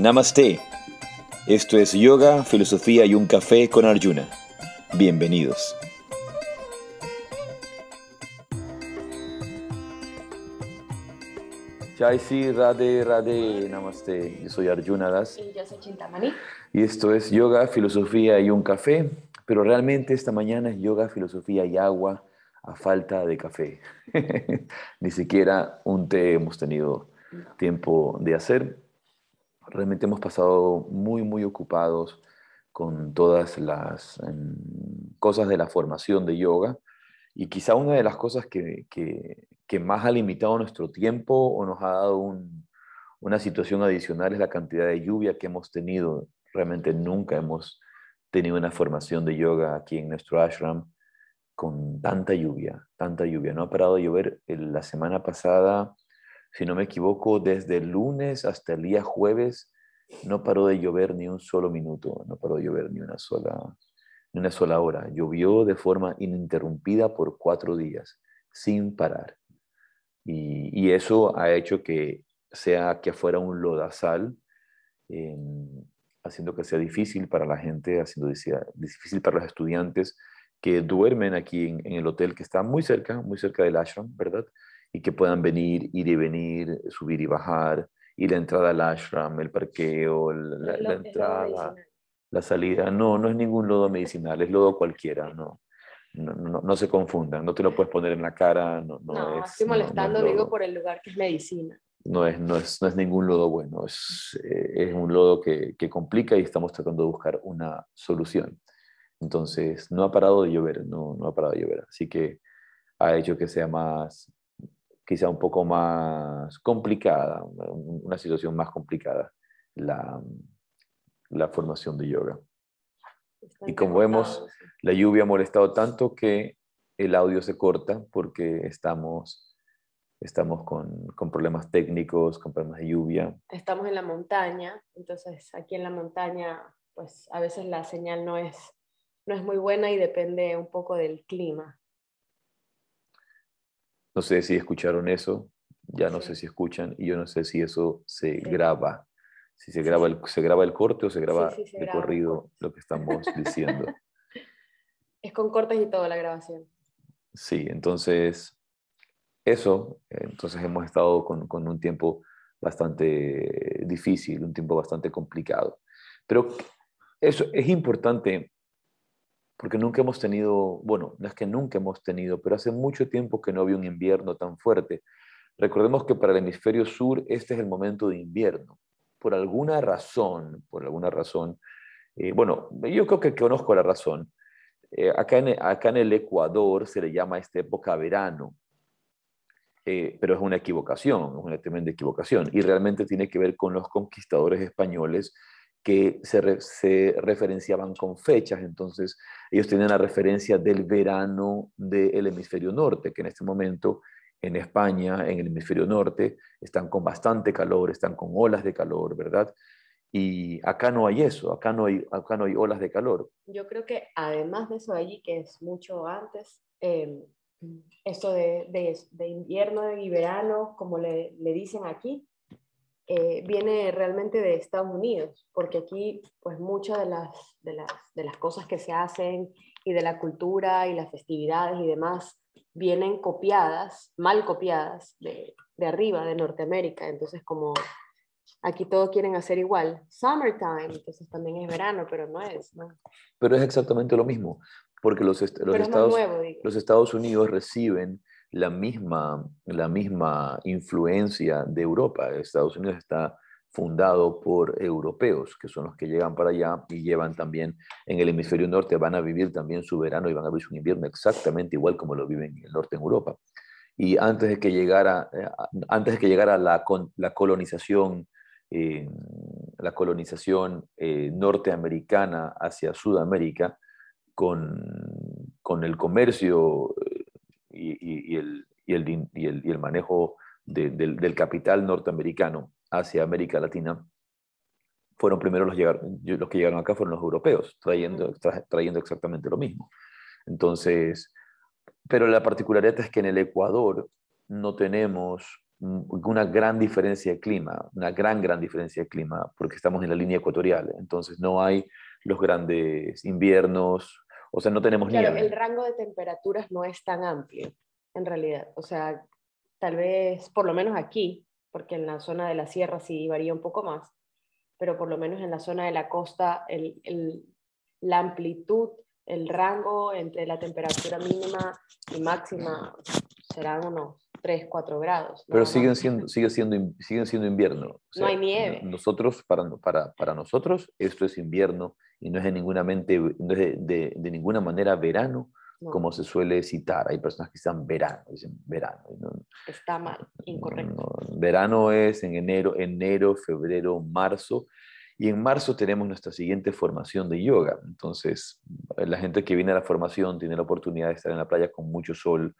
Namaste. Esto es Yoga, Filosofía y un Café con Arjuna. Bienvenidos. Jai Sri Radhe Radhe Namaste. Yo soy Arjuna Das. Y yo soy Chintamani. Y esto es Yoga, Filosofía y un Café. Pero realmente esta mañana es Yoga, Filosofía y agua a falta de café. Ni siquiera un té hemos tenido tiempo de hacer. Realmente hemos pasado muy, muy ocupados con todas las em, cosas de la formación de yoga. Y quizá una de las cosas que, que, más ha limitado nuestro tiempo o nos ha dado una situación adicional es la cantidad de lluvia que hemos tenido. Realmente nunca hemos tenido una formación de yoga aquí en nuestro ashram con tanta lluvia, tanta lluvia. No ha parado de llover la semana pasada si no me equivoco, desde el lunes hasta el día jueves no paró de llover ni un solo minuto, no paró de llover ni una sola, ni una sola hora. Llovió de forma ininterrumpida por cuatro días, sin parar. Y, eso ha hecho que sea que afuera un lodazal, haciendo que sea difícil para la gente, haciendo difícil para los estudiantes que duermen aquí en el hotel que está muy cerca, muy cerca del ashram, ¿verdad? Y que puedan venir, ir y venir, subir y bajar, y la entrada al ashram, el parqueo, la, entrada, la salida. No, no es ningún lodo medicinal, es lodo cualquiera, no. No, no, no se confundan, no te lo puedes poner en la cara. No, no, estoy molestando, digo, por el lugar que es medicina. No es, no es, no es ningún lodo bueno, es, eh, es un lodo que, que complica y estamos tratando de buscar una solución. Entonces, no ha parado de llover, no, no ha parado de llover. Así que ha hecho que sea más, quizá un poco más complicada, una situación más complicada, la, la formación de yoga. y como vemos, la lluvia ha molestado tanto que el audio se corta porque estamos, estamos con, con, problemas técnicos, con problemas de lluvia. Estamos en la montaña, entonces aquí en la montaña, pues a veces la señal no es, no es muy buena y depende un poco del clima. No sé si escucharon eso, ya no sé si escuchan y yo no sé si eso se graba. Si se graba, el, se graba el corte o se graba de corrido lo que estamos diciendo. Es con cortes y todo la grabación. Sí, entonces eso, entonces hemos estado con, con un tiempo bastante difícil, un tiempo bastante complicado. Pero eso es importante porque nunca hemos tenido, bueno, no es que nunca hemos tenido, pero hace mucho tiempo que no había un invierno tan fuerte. Recordemos que para el hemisferio sur este es el momento de invierno. Por alguna razón, por alguna razón, eh, bueno, yo creo que conozco la razón. Eh, acá, en, el Ecuador se le llama a esta época verano, eh, pero es una equivocación, es una tremenda equivocación, y realmente tiene que ver con los conquistadores españoles que se, referenciaban con fechas, entonces ellos tienen la referencia del verano del hemisferio norte, que en este momento en España, en el hemisferio norte, están con bastante calor, están con olas de calor, ¿verdad? Y acá no hay eso, acá no hay, acá no hay olas de calor. Yo creo que además de eso allí, que es mucho antes, eh, esto de, de, invierno y verano, como le, le dicen aquí, eh, viene realmente de Estados Unidos, porque aquí pues muchas de las, de, las, de las cosas que se hacen y de la cultura y las festividades y demás vienen copiadas, mal copiadas de, de arriba, de Norteamérica. Entonces como aquí todos quieren hacer igual, summertime, entonces también es verano, pero no es. ¿no? Pero es exactamente lo mismo, porque los, los, Estados, los Estados Unidos reciben la misma, la misma influencia de Europa. Estados Unidos está fundado por europeos, que son los que llegan para allá y llevan también en el hemisferio norte, van a vivir también su verano y van a vivir su invierno exactamente igual como lo viven en el norte en Europa. Y antes de que llegara, eh, antes de que llegara la, la colonización, eh, la colonización eh, norteamericana hacia Sudamérica, con, con el comercio y, el, y, el, y, el, manejo del, del, capital norteamericano hacia América Latina, fueron primero los, los que llegaron acá, fueron los europeos, trayendo, trayendo exactamente lo mismo. Entonces, pero la particularidad es que en el Ecuador no tenemos una gran diferencia de clima, una gran, gran diferencia de clima, porque estamos en la línea ecuatorial, entonces no hay los grandes inviernos, o sea, no tenemos claro, nieve. el rango de temperaturas no es tan amplio, en realidad. O sea, tal vez, por lo menos aquí, porque en la zona de la sierra sí varía un poco más, pero por lo menos en la zona de la costa, el, el, la amplitud, el rango entre la temperatura mínima y máxima serán unos 3, 4 grados. Pero siguen siendo, sigue siendo, siguen siendo invierno. no hay nieve. Nosotros, para, para, para, nosotros, esto es invierno y no es de ninguna, mente, no es de, de, ninguna manera verano, como se suele citar. Hay personas que dicen verano, dicen verano. Está mal, incorrecto. verano es en enero, enero, febrero, marzo. Y en marzo tenemos nuestra siguiente formación de yoga. Entonces, la gente que viene a la formación tiene la oportunidad de estar en la playa con mucho sol,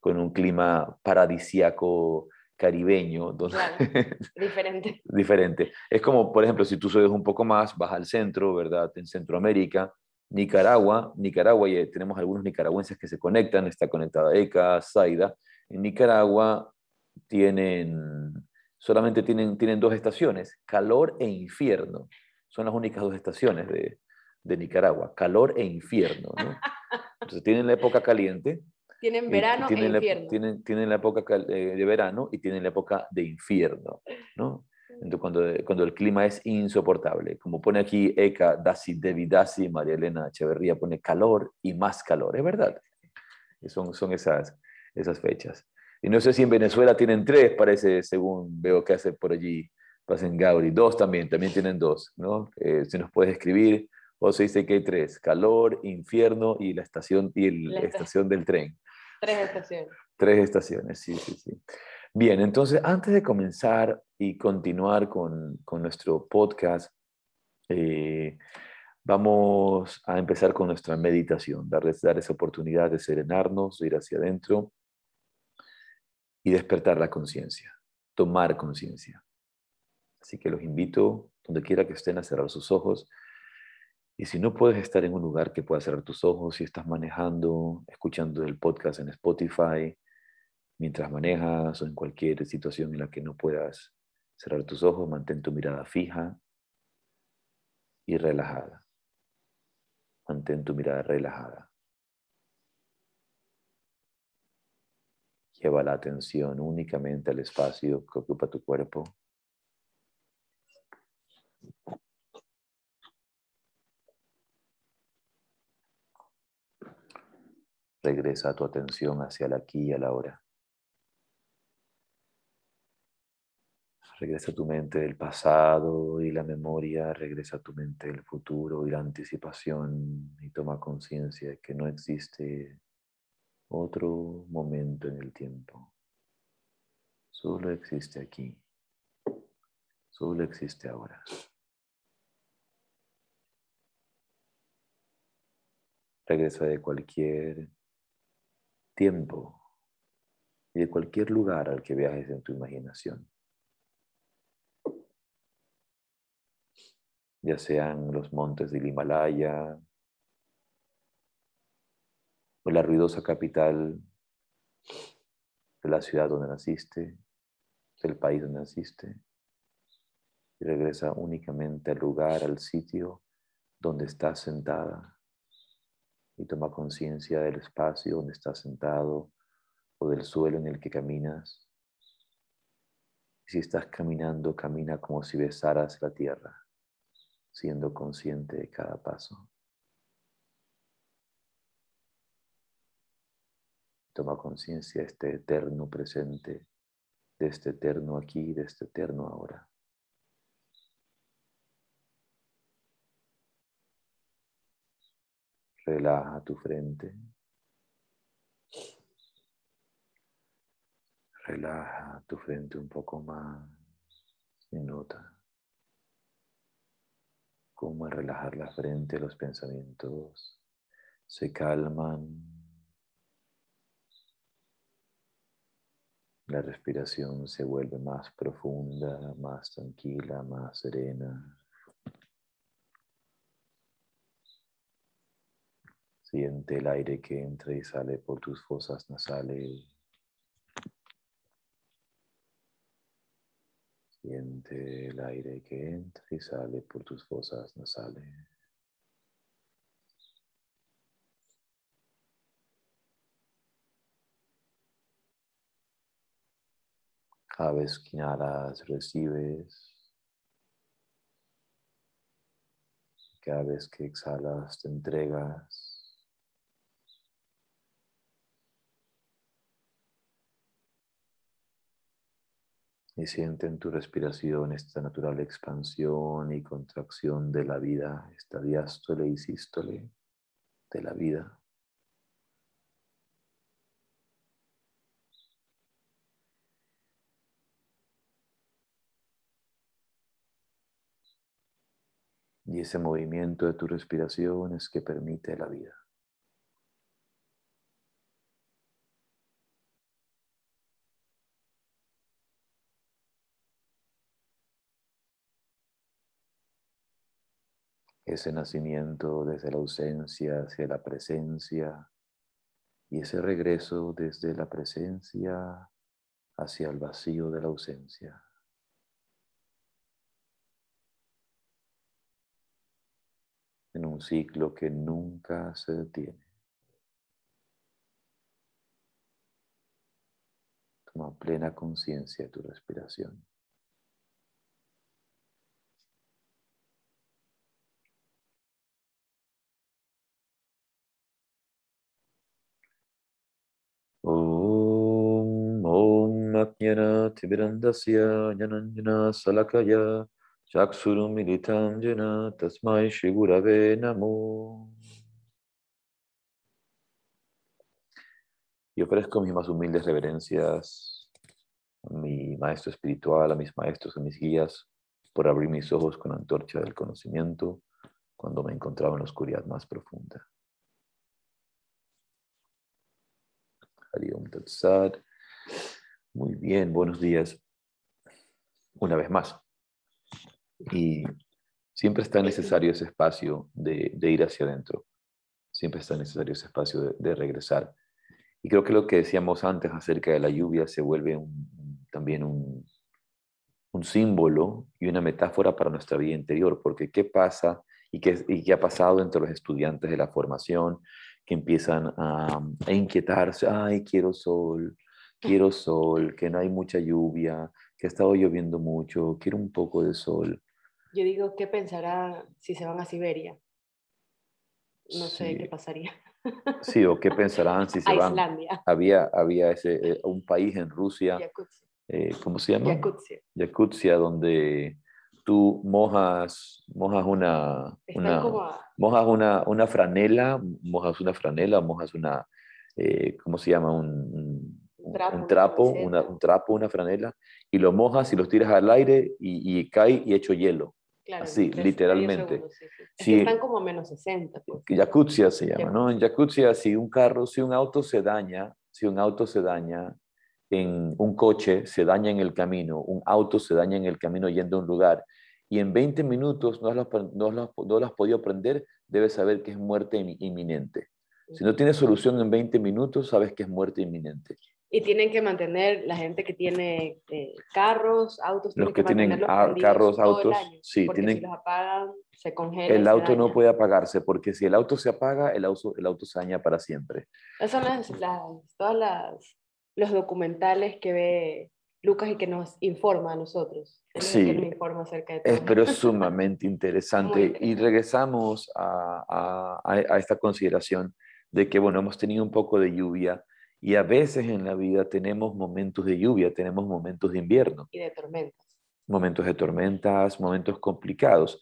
con un clima paradisiaco caribeño. diferente. diferente. Es como, por ejemplo, si tú subes un poco más, vas al centro, ¿verdad? En Centroamérica, Nicaragua, Nicaragua, y tenemos algunos nicaragüenses que se conectan, está conectada ECA, Zaida. En Nicaragua tienen, solamente tienen, tienen dos estaciones, calor e infierno. Son las únicas dos estaciones de, de Nicaragua, calor e infierno. ¿no? Entonces tienen la época caliente, tienen verano tienen e infierno. La, tienen, tienen, la época de verano y tienen la época de infierno, ¿no? Entonces, cuando, cuando el clima es insoportable, como pone aquí Eka, Dasi, Devi, Dasi, María Elena Echeverría pone calor y más calor, es verdad. Son, son esas, esas fechas. Y no sé si en Venezuela tienen tres, parece, según veo que hace por allí, pasen Gauri. Dos también, también tienen dos, ¿no? Eh, si nos puedes escribir, o se dice que hay tres, calor, infierno y la estación, y la estación del tren. Tres estaciones. Tres estaciones, sí, sí, sí. Bien, entonces antes de comenzar y continuar con, con nuestro podcast, eh, vamos a empezar con nuestra meditación, darles, dar esa oportunidad de serenarnos, de ir hacia adentro y despertar la conciencia, tomar conciencia. Así que los invito, donde quiera que estén, a cerrar sus ojos y si no puedes estar en un lugar que pueda cerrar tus ojos, si estás manejando, escuchando el podcast en Spotify, mientras manejas o en cualquier situación en la que no puedas cerrar tus ojos, mantén tu mirada fija y relajada. Mantén tu mirada relajada. Lleva la atención únicamente al espacio que ocupa tu cuerpo. Regresa tu atención hacia el aquí y a la hora. Regresa tu mente del pasado y la memoria, regresa tu mente del futuro y la anticipación y toma conciencia de que no existe otro momento en el tiempo. Solo existe aquí. Solo existe ahora. Regresa de cualquier tiempo y de cualquier lugar al que viajes en tu imaginación. Ya sean los montes del Himalaya o la ruidosa capital de la ciudad donde naciste, del país donde naciste, y regresa únicamente al lugar, al sitio donde estás sentada y toma conciencia del espacio donde estás sentado o del suelo en el que caminas. Si estás caminando, camina como si besaras la tierra, siendo consciente de cada paso. Toma conciencia de este eterno presente, de este eterno aquí, de este eterno ahora. Relaja tu frente. Relaja tu frente un poco más y nota cómo al relajar la frente los pensamientos se calman. La respiración se vuelve más profunda, más tranquila, más serena. Siente el aire que entra y sale por tus fosas nasales. Siente el aire que entra y sale por tus fosas nasales. Cada vez que inhalas, recibes. Cada vez que exhalas, te entregas. Y siente en tu respiración esta natural expansión y contracción de la vida, esta diástole y sístole de la vida. Y ese movimiento de tu respiración es que permite la vida. Ese nacimiento desde la ausencia hacia la presencia y ese regreso desde la presencia hacia el vacío de la ausencia. En un ciclo que nunca se detiene. Toma plena conciencia de tu respiración. ज्ञानातिविरन्दस्य जनञ्जना salakaya चक्षुरुमिलितं येन तस्मै श्रीगुरवे namo. Y ofrezco mis más humildes reverencias a mi maestro espiritual, a mis maestros, a mis guías, por abrir mis ojos con antorcha del conocimiento cuando me encontraba en la oscuridad más profunda. Hariom Tatsad. Muy bien, buenos días. Una vez más. Y siempre está necesario ese espacio de, ir hacia adentro. Siempre está necesario ese espacio de, regresar. Y creo que lo que decíamos antes acerca de la lluvia se vuelve también un, símbolo y una metáfora para nuestra vida interior, porque ¿qué pasa y qué, ha pasado entre los estudiantes de la formación que empiezan a, a inquietarse? Ay, quiero sol, quiero sol, que no hay mucha lluvia, que ha estado lloviendo mucho, quiero un poco de sol. Yo digo, ¿qué pensará si se van a Siberia? No sé qué pasaría. Sí, o qué pensarán si se van. Islandia. Había, había ese, eh, un país en Rusia, eh, ¿cómo se llama? Yakutsia. Yakutsia, donde tú mojas, mojas una, una mojas una, una, franela, mojas una franela, mojas una, eh, ¿cómo se llama? un un trapo, una, un trapo, una franela, y lo mojas y los tiras al aire y, cae y hecho hielo. Así, literalmente. están como a menos 60. Pues. Yakutia se llama, ¿no? En Yakutia, si un carro, si un auto se daña, si un auto se daña en un coche, se daña en el camino, un auto se daña en el camino yendo a un lugar, y en 20 minutos no lo, no no has podido prender, debes saber que es muerte inminente. Si no tienes solución en 20 minutos, sabes que es muerte inminente y tienen que mantener la gente que tiene eh, carros, autos, los que, tienen carros, autos, sí, tienen, si los apagan, se congela. El auto no puede apagarse porque si el auto se apaga, el auto, el auto se daña para siempre. Esos son las, todos las, los documentales que ve Lucas y que nos informa a nosotros. sí, nos informa acerca de todo. pero es sumamente interesante. Y regresamos a, a, a esta consideración de que, bueno, hemos tenido un poco de lluvia y a veces en la vida tenemos momentos de lluvia, tenemos momentos de invierno. Y de tormentas. Momentos de tormentas, momentos complicados.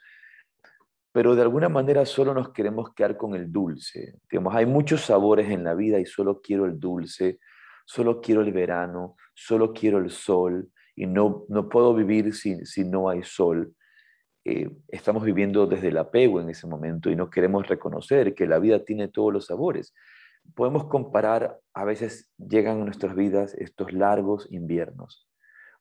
Pero de alguna manera solo nos queremos quedar con el dulce. Digamos, hay muchos sabores en la vida y solo quiero el dulce, solo quiero el verano, solo quiero el sol y no, no puedo vivir si, si no hay sol. Eh, estamos viviendo desde el apego en ese momento y no queremos reconocer que la vida tiene todos los sabores podemos comparar, a veces llegan a nuestras vidas estos largos inviernos,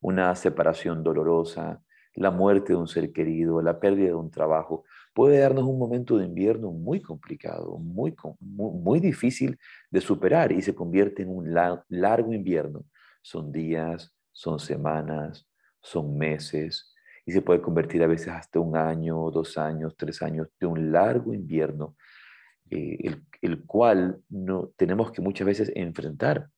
una separación dolorosa, la muerte de un ser querido, la pérdida de un trabajo, puede darnos un momento de invierno muy complicado, muy, muy, difícil de superar y se convierte en un largo invierno. Son días, son semanas, son meses y se puede convertir a veces hasta un año, dos años, tres años de un largo invierno, eh, el, cual no, tenemos que muchas veces enfrentar.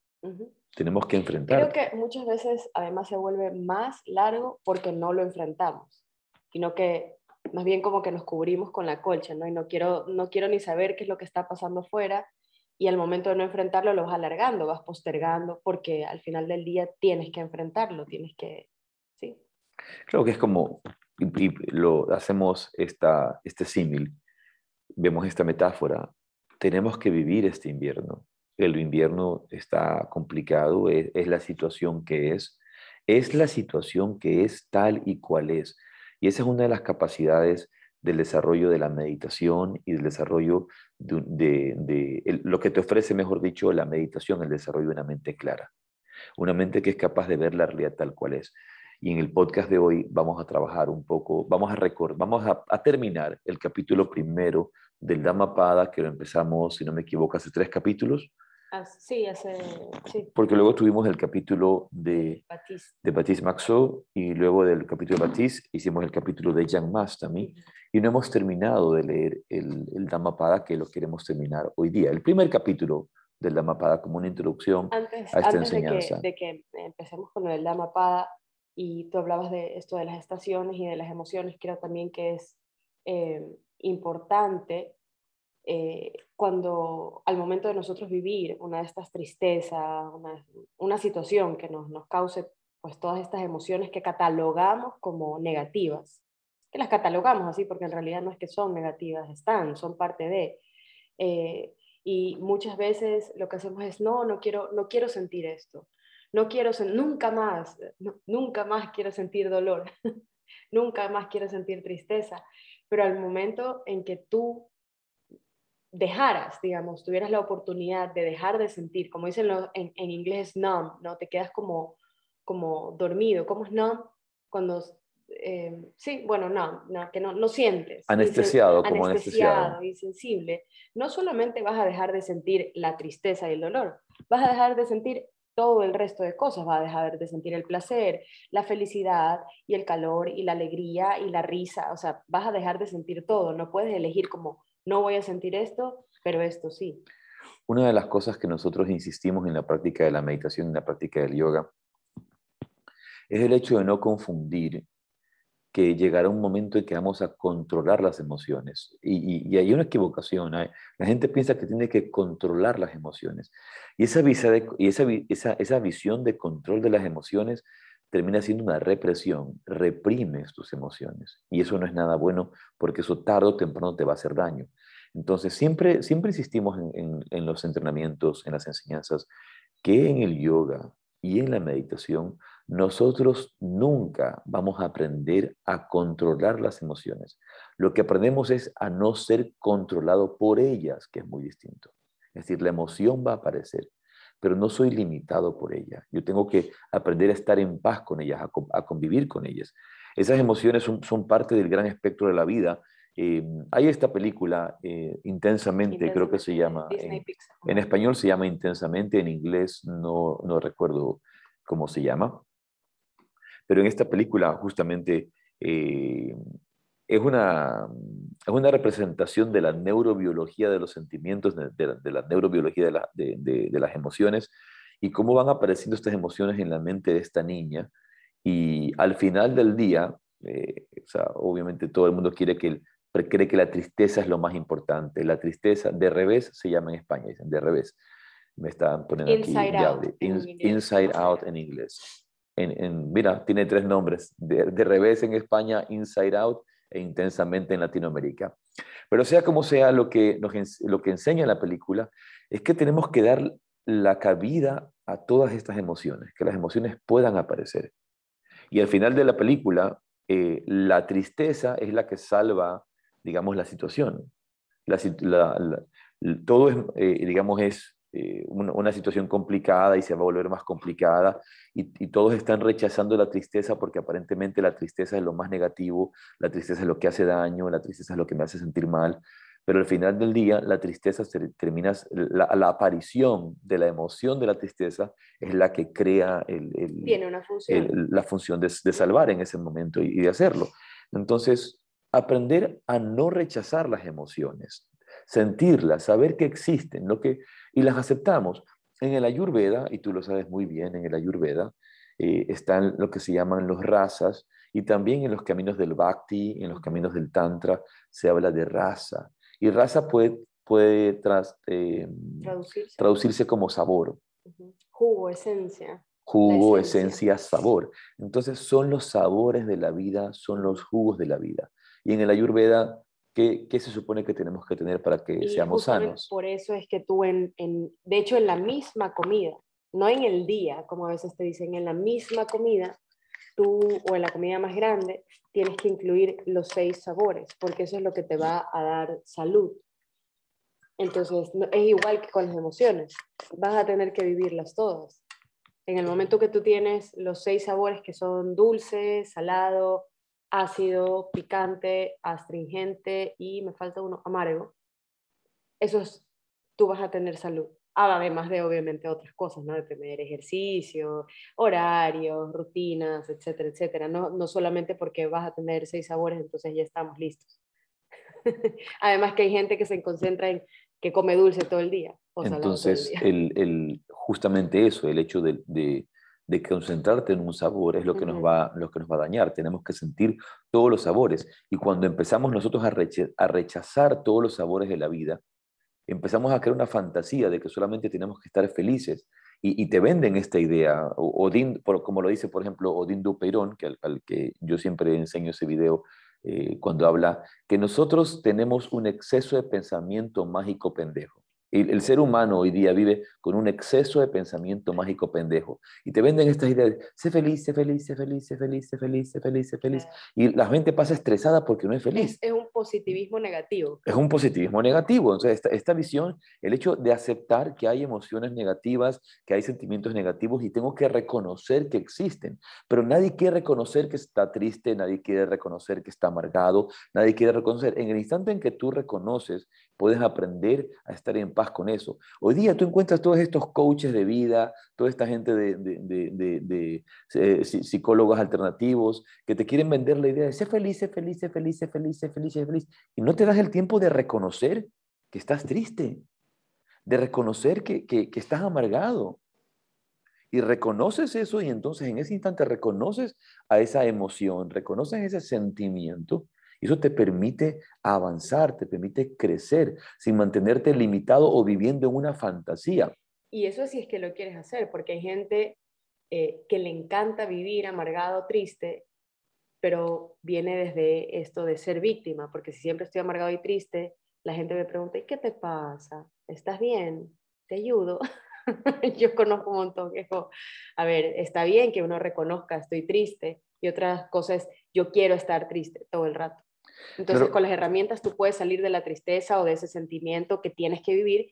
Tenemos que enfrentar. Creo que muchas veces además se vuelve más largo porque no lo enfrentamos, sino que más bien como que nos cubrimos con la colcha, ¿no? Y no quiero, no quiero ni saber qué es lo que está pasando fuera y al momento de no enfrentarlo lo vas alargando, vas postergando, porque al final del día tienes que enfrentarlo, tienes que, sí. Creo que es como, lo hacemos esta, este símil, vemos esta metáfora, tenemos que vivir este invierno. El invierno está complicado, es, es la situación que es, es la situación que es tal y cual es. Y esa es una de las capacidades del desarrollo de la meditación y del desarrollo de, lo que te ofrece, mejor dicho, la meditación, el desarrollo de una mente clara, una mente que es capaz de ver la realidad tal cual es. Y en el podcast de hoy vamos a trabajar un poco, vamos a, vamos a, terminar el capítulo primero del Dhammapada, que lo empezamos, si no me equivoco, hace tres capítulos. Sí, hace, sí. Porque luego tuvimos el capítulo de Batiste, de Batiste Maxo y luego del capítulo de Batiste hicimos el capítulo de Jan también y no hemos terminado de leer el, el Dhammapada que lo queremos terminar hoy día. El primer capítulo del Dhammapada como una introducción a esta enseñanza. De que, de que empecemos con el Dhammapada y tú hablabas de esto de las estaciones y de las emociones, creo también que es eh, importante eh, cuando al momento de nosotros vivir una de estas tristezas, una, una situación que nos, nos, cause pues todas estas emociones que catalogamos como negativas, que las catalogamos así porque en realidad no es que son negativas, están, son parte de. Eh, y muchas veces lo que hacemos es, no, no quiero, no quiero sentir esto, no quiero, nunca más, nunca más quiero sentir dolor, nunca más quiero sentir tristeza, pero al momento en que tú dejaras, digamos, tuvieras la oportunidad de dejar de sentir, como dicen en, en, inglés, numb, ¿no? Te quedas como, como dormido. ¿Cómo es numb? Cuando, eh, sí, bueno, no, no, que no, no sientes. Anestesiado, como anestesiado. Insensible. No solamente vas a dejar de sentir la tristeza y el dolor, vas a dejar de sentir todo el resto de cosas, vas a dejar de sentir el placer, la felicidad y el calor y la alegría y la risa, o sea, vas a dejar de sentir todo, no puedes elegir como no voy a sentir esto, pero esto sí. Una de las cosas que nosotros insistimos en la práctica de la meditación, en la práctica del yoga, es el hecho de no confundir que llegará un momento en que vamos a controlar las emociones. Y, hay una equivocación. La gente piensa que tiene que controlar las emociones. Y, esa, y esa, esa visión de control de las emociones termina siendo una represión, reprimes tus emociones. Y eso no es nada bueno porque eso tarde o temprano te va a hacer daño. Entonces, siempre, siempre insistimos en, los entrenamientos, en las enseñanzas, que en el yoga y en la meditación, nosotros nunca vamos a aprender a controlar las emociones. Lo que aprendemos es a no ser controlado por ellas, que es muy distinto. Es decir, la emoción va a aparecer, pero no soy limitado por ella. Yo tengo que aprender a estar en paz con ellas, a, convivir con ellas. Esas emociones son, parte del gran espectro de la vida. Eh, hay esta película, eh, Intensamente, creo que se llama. En, español se llama Intensamente, en inglés no, no recuerdo cómo se llama. Pero en esta película justamente eh, es una, es una representación de la neurobiología de los sentimientos, de, la, neurobiología de, de, las emociones y cómo van apareciendo estas emociones en la mente de esta niña. Y al final del día, eh, o sea, obviamente todo el mundo quiere que, cree que la tristeza es lo más importante. La tristeza de revés se llama en España, dicen de revés. Me están poniendo inside aquí. Out, inside out en inglés. En, en, mira, tiene tres nombres. De, revés en España, Inside Out e intensamente en Latinoamérica. Pero sea como sea, lo que, lo que enseña la película es que tenemos que dar la cabida a todas estas emociones, que las emociones puedan aparecer. Y al final de la película, eh, la tristeza es la que salva, digamos, la situación. todo es, eh, digamos, es eh, una, situación complicada y se va a volver más complicada y, todos están rechazando la tristeza porque aparentemente la tristeza es lo más negativo, la tristeza es lo que hace daño, la tristeza es lo que me hace sentir mal, pero al final del día la tristeza termina, la, la, aparición de la emoción de la tristeza es la que crea el, Tiene una función. la función de, de, salvar en ese momento y, de hacerlo. Entonces, aprender a no rechazar las emociones, sentirlas, saber que existen lo que, y las aceptamos. En el Ayurveda, y tú lo sabes muy bien, en el Ayurveda eh, están lo que se llaman los rasas, y también en los caminos del Bhakti, en los caminos del Tantra, se habla de rasa. Y rasa puede, puede tras, eh, traducirse. como sabor. Jugo, esencia. Jugo, esencia. sabor. Entonces son los sabores de la vida, son los jugos de la vida. Y en el Ayurveda, ¿qué, qué se supone que tenemos que tener para que seamos sanos? Por eso es que tú, en, en, de hecho, en la misma comida, no en el día, como a veces te dicen, en la misma comida, tú o en la comida más grande tienes que incluir los seis sabores, porque eso es lo que te va a dar salud. Entonces, es igual que con las emociones, vas a tener que vivirlas todas. En el momento que tú tienes los seis sabores que son dulce, salado, ácido, picante, astringente y me falta uno, amargo, esos tú vas a tener salud además de obviamente otras cosas, ¿no? De tener ejercicio, horarios, rutinas, etcétera, etcétera. No, no solamente porque vas a tener seis sabores, entonces ya estamos listos. además que hay gente que se concentra en que come dulce todo el día. entonces, el, el, justamente eso, el hecho de, de, de, concentrarte en un sabor es lo que, nos va, lo que nos va a dañar. Tenemos que sentir todos los sabores. Y cuando empezamos nosotros a, a rechazar todos los sabores de la vida, empezamos a crear una fantasía de que solamente tenemos que estar felices y, te venden esta idea. Odín, como lo dice, por ejemplo, Odín Dupeirón, que al, que yo siempre enseño ese video eh, cuando habla, que nosotros tenemos un exceso de pensamiento mágico pendejo. El, ser humano hoy día vive con un exceso de pensamiento mágico pendejo. Y te venden estas ideas, sé feliz, sé feliz, sé feliz, sé feliz, sé feliz, sé feliz, sé feliz. Y la gente pasa estresada porque no es feliz. Es, un positivismo negativo. Es un positivismo negativo. Entonces, esta, esta visión, el hecho de aceptar que hay emociones negativas, que hay sentimientos negativos y tengo que reconocer que existen. Pero nadie quiere reconocer que está triste, nadie quiere reconocer que está amargado, nadie quiere reconocer. En el instante en que tú reconoces, puedes aprender a estar en paz con eso. Hoy día tú encuentras todos estos coaches de vida, toda esta gente de, eh, psicólogos alternativos que te quieren vender la idea de ser feliz, ser feliz, ser feliz, ser feliz, ser feliz, ser feliz. Y no te das el tiempo de reconocer que estás triste, de reconocer que, que, que estás amargado. Y reconoces eso y entonces en ese instante reconoces a esa emoción, reconoces ese sentimiento eso te permite avanzar, te permite crecer sin mantenerte limitado o viviendo en una fantasía. Y eso sí es que lo quieres hacer, porque hay gente eh, que le encanta vivir amargado, triste, pero viene desde esto de ser víctima, porque si siempre estoy amargado y triste, la gente me pregunta, ¿y qué te pasa? ¿Estás bien? ¿Te ayudo? Yo conozco un montón que a ver, está bien que uno reconozca, estoy triste, y otra cosa es, yo quiero estar triste todo el rato. Entonces, con las herramientas tú puedes salir de la tristeza o de ese sentimiento que tienes que vivir,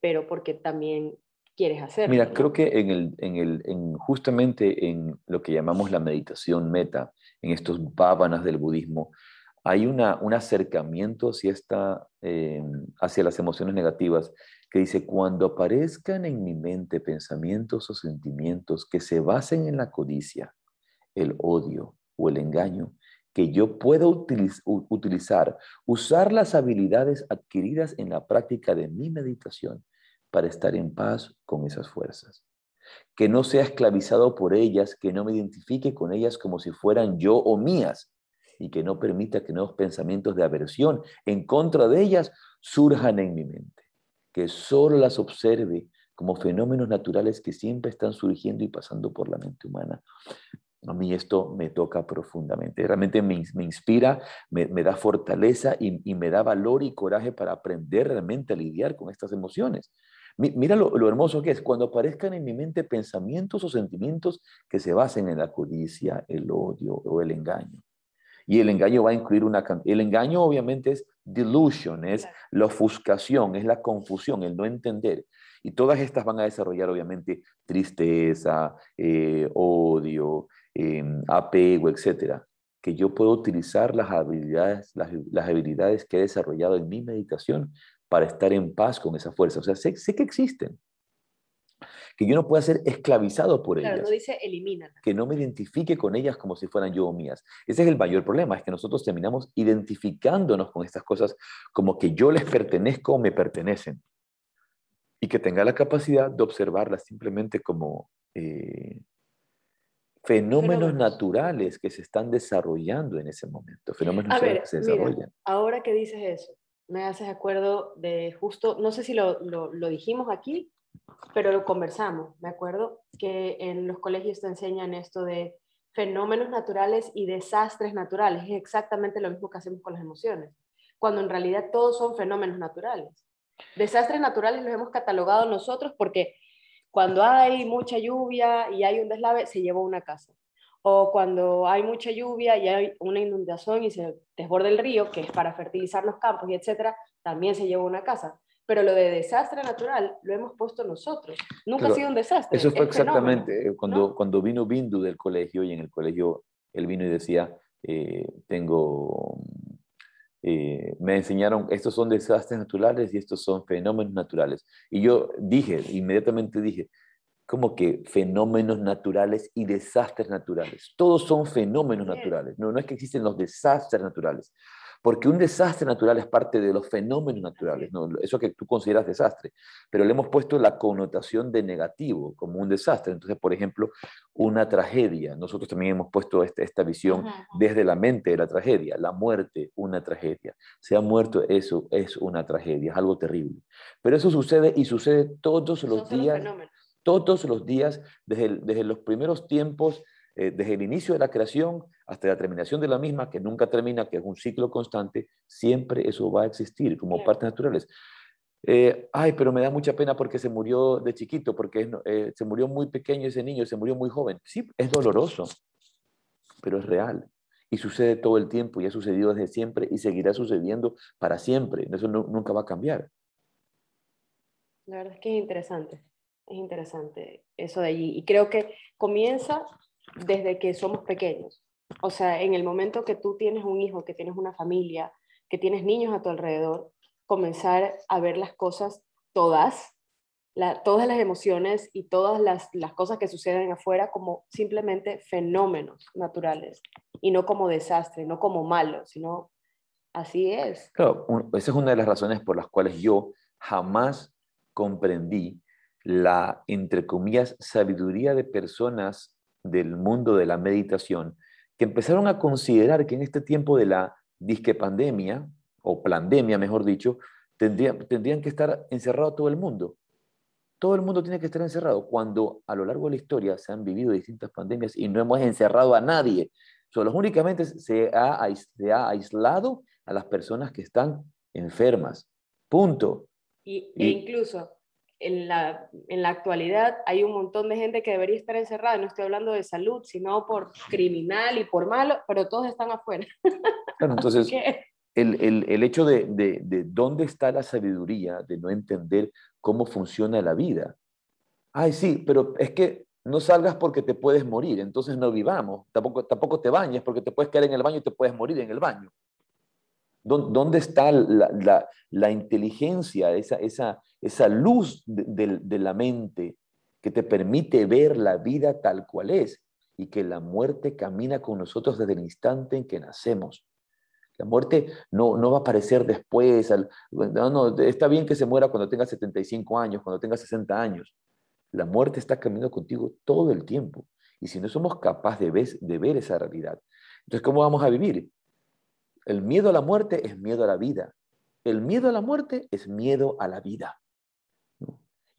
pero porque también quieres hacerlo. Mira, creo que en el, en el, en justamente en lo que llamamos la meditación meta, en estos bábanas del budismo, hay una, un acercamiento hacia, esta, eh, hacia las emociones negativas que dice, cuando aparezcan en mi mente pensamientos o sentimientos que se basen en la codicia, el odio o el engaño, que yo pueda utilizar, usar las habilidades adquiridas en la práctica de mi meditación para estar en paz con esas fuerzas. Que no sea esclavizado por ellas, que no me identifique con ellas como si fueran yo o mías y que no permita que nuevos pensamientos de aversión en contra de ellas surjan en mi mente. Que solo las observe como fenómenos naturales que siempre están surgiendo y pasando por la mente humana. A mí esto me toca profundamente. Realmente me, inspira, me, da fortaleza y, me da valor y coraje para aprender realmente a lidiar con estas emociones. mira lo, hermoso que es cuando aparezcan en mi mente pensamientos o sentimientos que se basen en la codicia, el odio o el engaño. Y el engaño va a incluir una... El engaño obviamente es delusion, es la ofuscación, es la confusión, el no entender. Y todas estas van a desarrollar obviamente tristeza, eh, odio, apego, etc. que yo puedo utilizar las habilidades, las, habilidades que he desarrollado en mi meditación para estar en paz con esa fuerza. O sea, sé, sé que existen, que yo no pueda ser esclavizado por claro, ellas. no dice elimina. Que no me identifique con ellas como si fueran yo o mías. Ese es el mayor problema, es que nosotros terminamos identificándonos con estas cosas como que yo les pertenezco o me pertenecen. Y que tenga la capacidad de observarlas simplemente como eh, fenómenos, naturales que se están desarrollando en ese momento, fenómenos que se desarrollan. ahora que dices eso, me haces acuerdo de justo, no sé si lo, lo, lo dijimos aquí, pero lo conversamos. Me acuerdo que en los colegios te enseñan esto de fenómenos naturales y desastres naturales. Es exactamente lo mismo que hacemos con las emociones, cuando en realidad todos son fenómenos naturales. Desastres naturales los hemos catalogado nosotros porque cuando hay mucha lluvia y hay un deslave, se llevó una casa. O cuando hay mucha lluvia y hay una inundación y se desborda el río, que es para fertilizar los campos y etcétera, también se llevó una casa pero lo de desastre natural lo hemos puesto nosotros. Nunca ha sido un desastre. Eso fue exactamente eh, cuando, cuando vino Bindu del colegio y en el colegio él vino y decía, eh, tengo, eh, me enseñaron, estos son desastres naturales y estos son fenómenos naturales. Y yo dije, inmediatamente dije, como que fenómenos naturales y desastres naturales. Todos son fenómenos naturales. No, no es que existen los desastres naturales porque un desastre natural es parte de los fenómenos naturales, ¿no? eso que tú consideras desastre, pero le hemos puesto la connotación de negativo como un desastre. Entonces, por ejemplo, una tragedia, nosotros también hemos puesto esta, esta visión desde la mente de la tragedia, la muerte, una tragedia. Se ha muerto, eso es una tragedia, es algo terrible. Pero eso sucede y sucede todos los días, todos los días, desde, desde los primeros tiempos eh, desde el inicio de la creación hasta la terminación de la misma, que nunca termina, que es un ciclo constante, siempre eso va a existir como partes naturales. Eh, ay, pero me da mucha pena porque se murió de chiquito, porque eh, se murió muy pequeño ese niño, se murió muy joven. Sí, es doloroso, pero es real. Y sucede todo el tiempo y ha sucedido desde siempre y seguirá sucediendo para siempre. Eso nunca va a cambiar. La verdad es que es interesante, es interesante eso de allí. Y creo que comienza desde que somos pequeños. O sea, en el momento que tú tienes un hijo, que tienes una familia, que tienes niños a tu alrededor, comenzar a ver las cosas todas, todas las emociones y todas las, cosas que suceden afuera como simplemente fenómenos naturales y no como desastre, no como malo, sino así es. Claro, esa es una de las razones por las cuales yo jamás comprendí la, entre comillas, sabiduría de personas del mundo de la meditación que empezaron a considerar que en este tiempo de la disque pandemia, o pandemia mejor dicho, tendrían, tendrían que estar encerrado todo el mundo. Todo el mundo tiene que estar encerrado, cuando a lo largo de la historia se han vivido distintas pandemias y no hemos encerrado a nadie. Solo únicamente se ha, se ha aislado a las personas que están enfermas. Punto. Y, e incluso en la, en la actualidad hay un montón de gente que debería estar encerrada, no estoy hablando de salud, sino por criminal y por malo, pero todos están afuera. Claro, entonces, el, el, el, hecho de, de, de, dónde está la sabiduría, de no entender cómo funciona la vida. Ay, sí, pero es que no salgas porque te puedes morir, entonces no vivamos. Tampoco, tampoco te bañes porque te puedes quedar en el baño y te puedes morir en el baño. ¿Dónde está la, inteligencia, esa, esa, esa luz de, la mente que te permite ver la vida tal cual es y que la muerte camina con nosotros desde el instante en que nacemos? La muerte no, no va a aparecer después. no, no, está bien que se muera cuando tenga 75 años, cuando tenga 60 años. La muerte está caminando contigo todo el tiempo. Y si no somos capaces de ver, de ver esa realidad, entonces, ¿cómo vamos a vivir? El miedo a la muerte es miedo a la vida. El miedo a la muerte es miedo a la vida.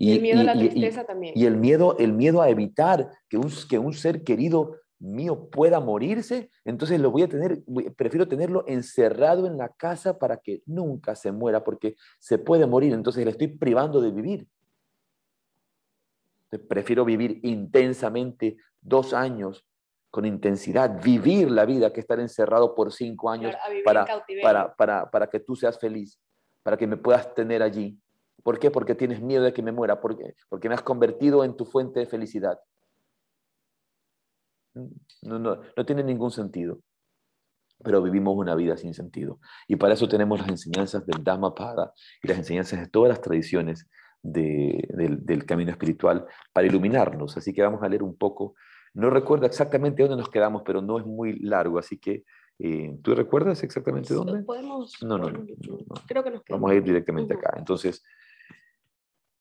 Y, el miedo a la tristeza también. Y el miedo, el miedo a evitar que un, que un ser querido mío pueda morirse, entonces lo voy a tener, prefiero tenerlo encerrado en la casa para que nunca se muera, porque se puede morir, entonces le estoy privando de vivir. prefiero vivir intensamente dos años con intensidad, vivir la vida que estar encerrado por cinco años para, para, para, para, que tú seas feliz, para que me puedas tener allí. ¿Por qué? Porque tienes miedo de que me muera, porque, porque me has convertido en tu fuente de felicidad. No, no, no tiene ningún sentido. pero vivimos una vida sin sentido. Y para eso tenemos las enseñanzas del Dhammapada y las enseñanzas de todas las tradiciones del, camino espiritual para iluminarnos. Así que vamos a leer un poco. No recuerdo exactamente dónde nos quedamos, pero no es muy largo, así que eh, ¿tú recuerdas exactamente dónde? Podemos, no, no, no, Creo que nos Vamos a ir directamente acá. Entonces,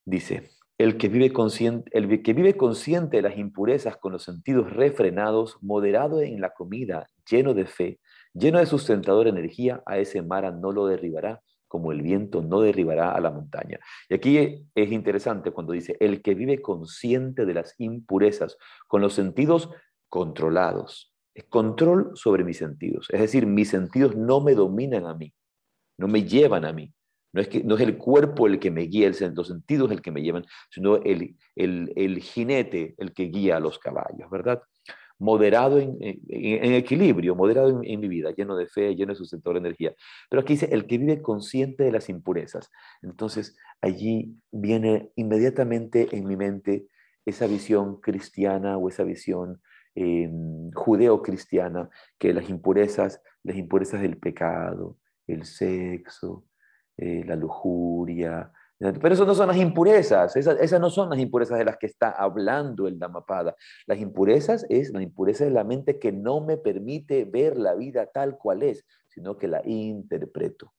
dice, el que, vive consciente, el que vive consciente de las impurezas con los sentidos refrenados, moderado en la comida, lleno de fe, lleno de sustentadora energía, a ese Mara no lo derribará, como el viento no derribará a la montaña. Y aquí es interesante cuando dice, el que vive consciente de las impurezas, con los sentidos controlados. Es control sobre mis sentidos. Es decir, mis sentidos no me dominan a mí, no me llevan a mí. No es, que, no es el cuerpo el que me guía, los sentidos el que me llevan, sino el, el, el jinete el que guía a los caballos, ¿verdad? moderado en, equilibrio, moderado en, mi vida, lleno de fe, lleno de sustentadora energía. Pero aquí dice, el que vive consciente de las impurezas. Entonces, allí viene inmediatamente en mi mente esa visión cristiana o esa visión eh, judeo-cristiana, que las impurezas, las impurezas del pecado, el sexo, eh, la lujuria, pero eso no son las impurezas, esas, no son las impurezas de las que está hablando el Dhammapada. Las impurezas es la impureza de la mente que no me permite ver la vida tal cual es, sino que la interpreto.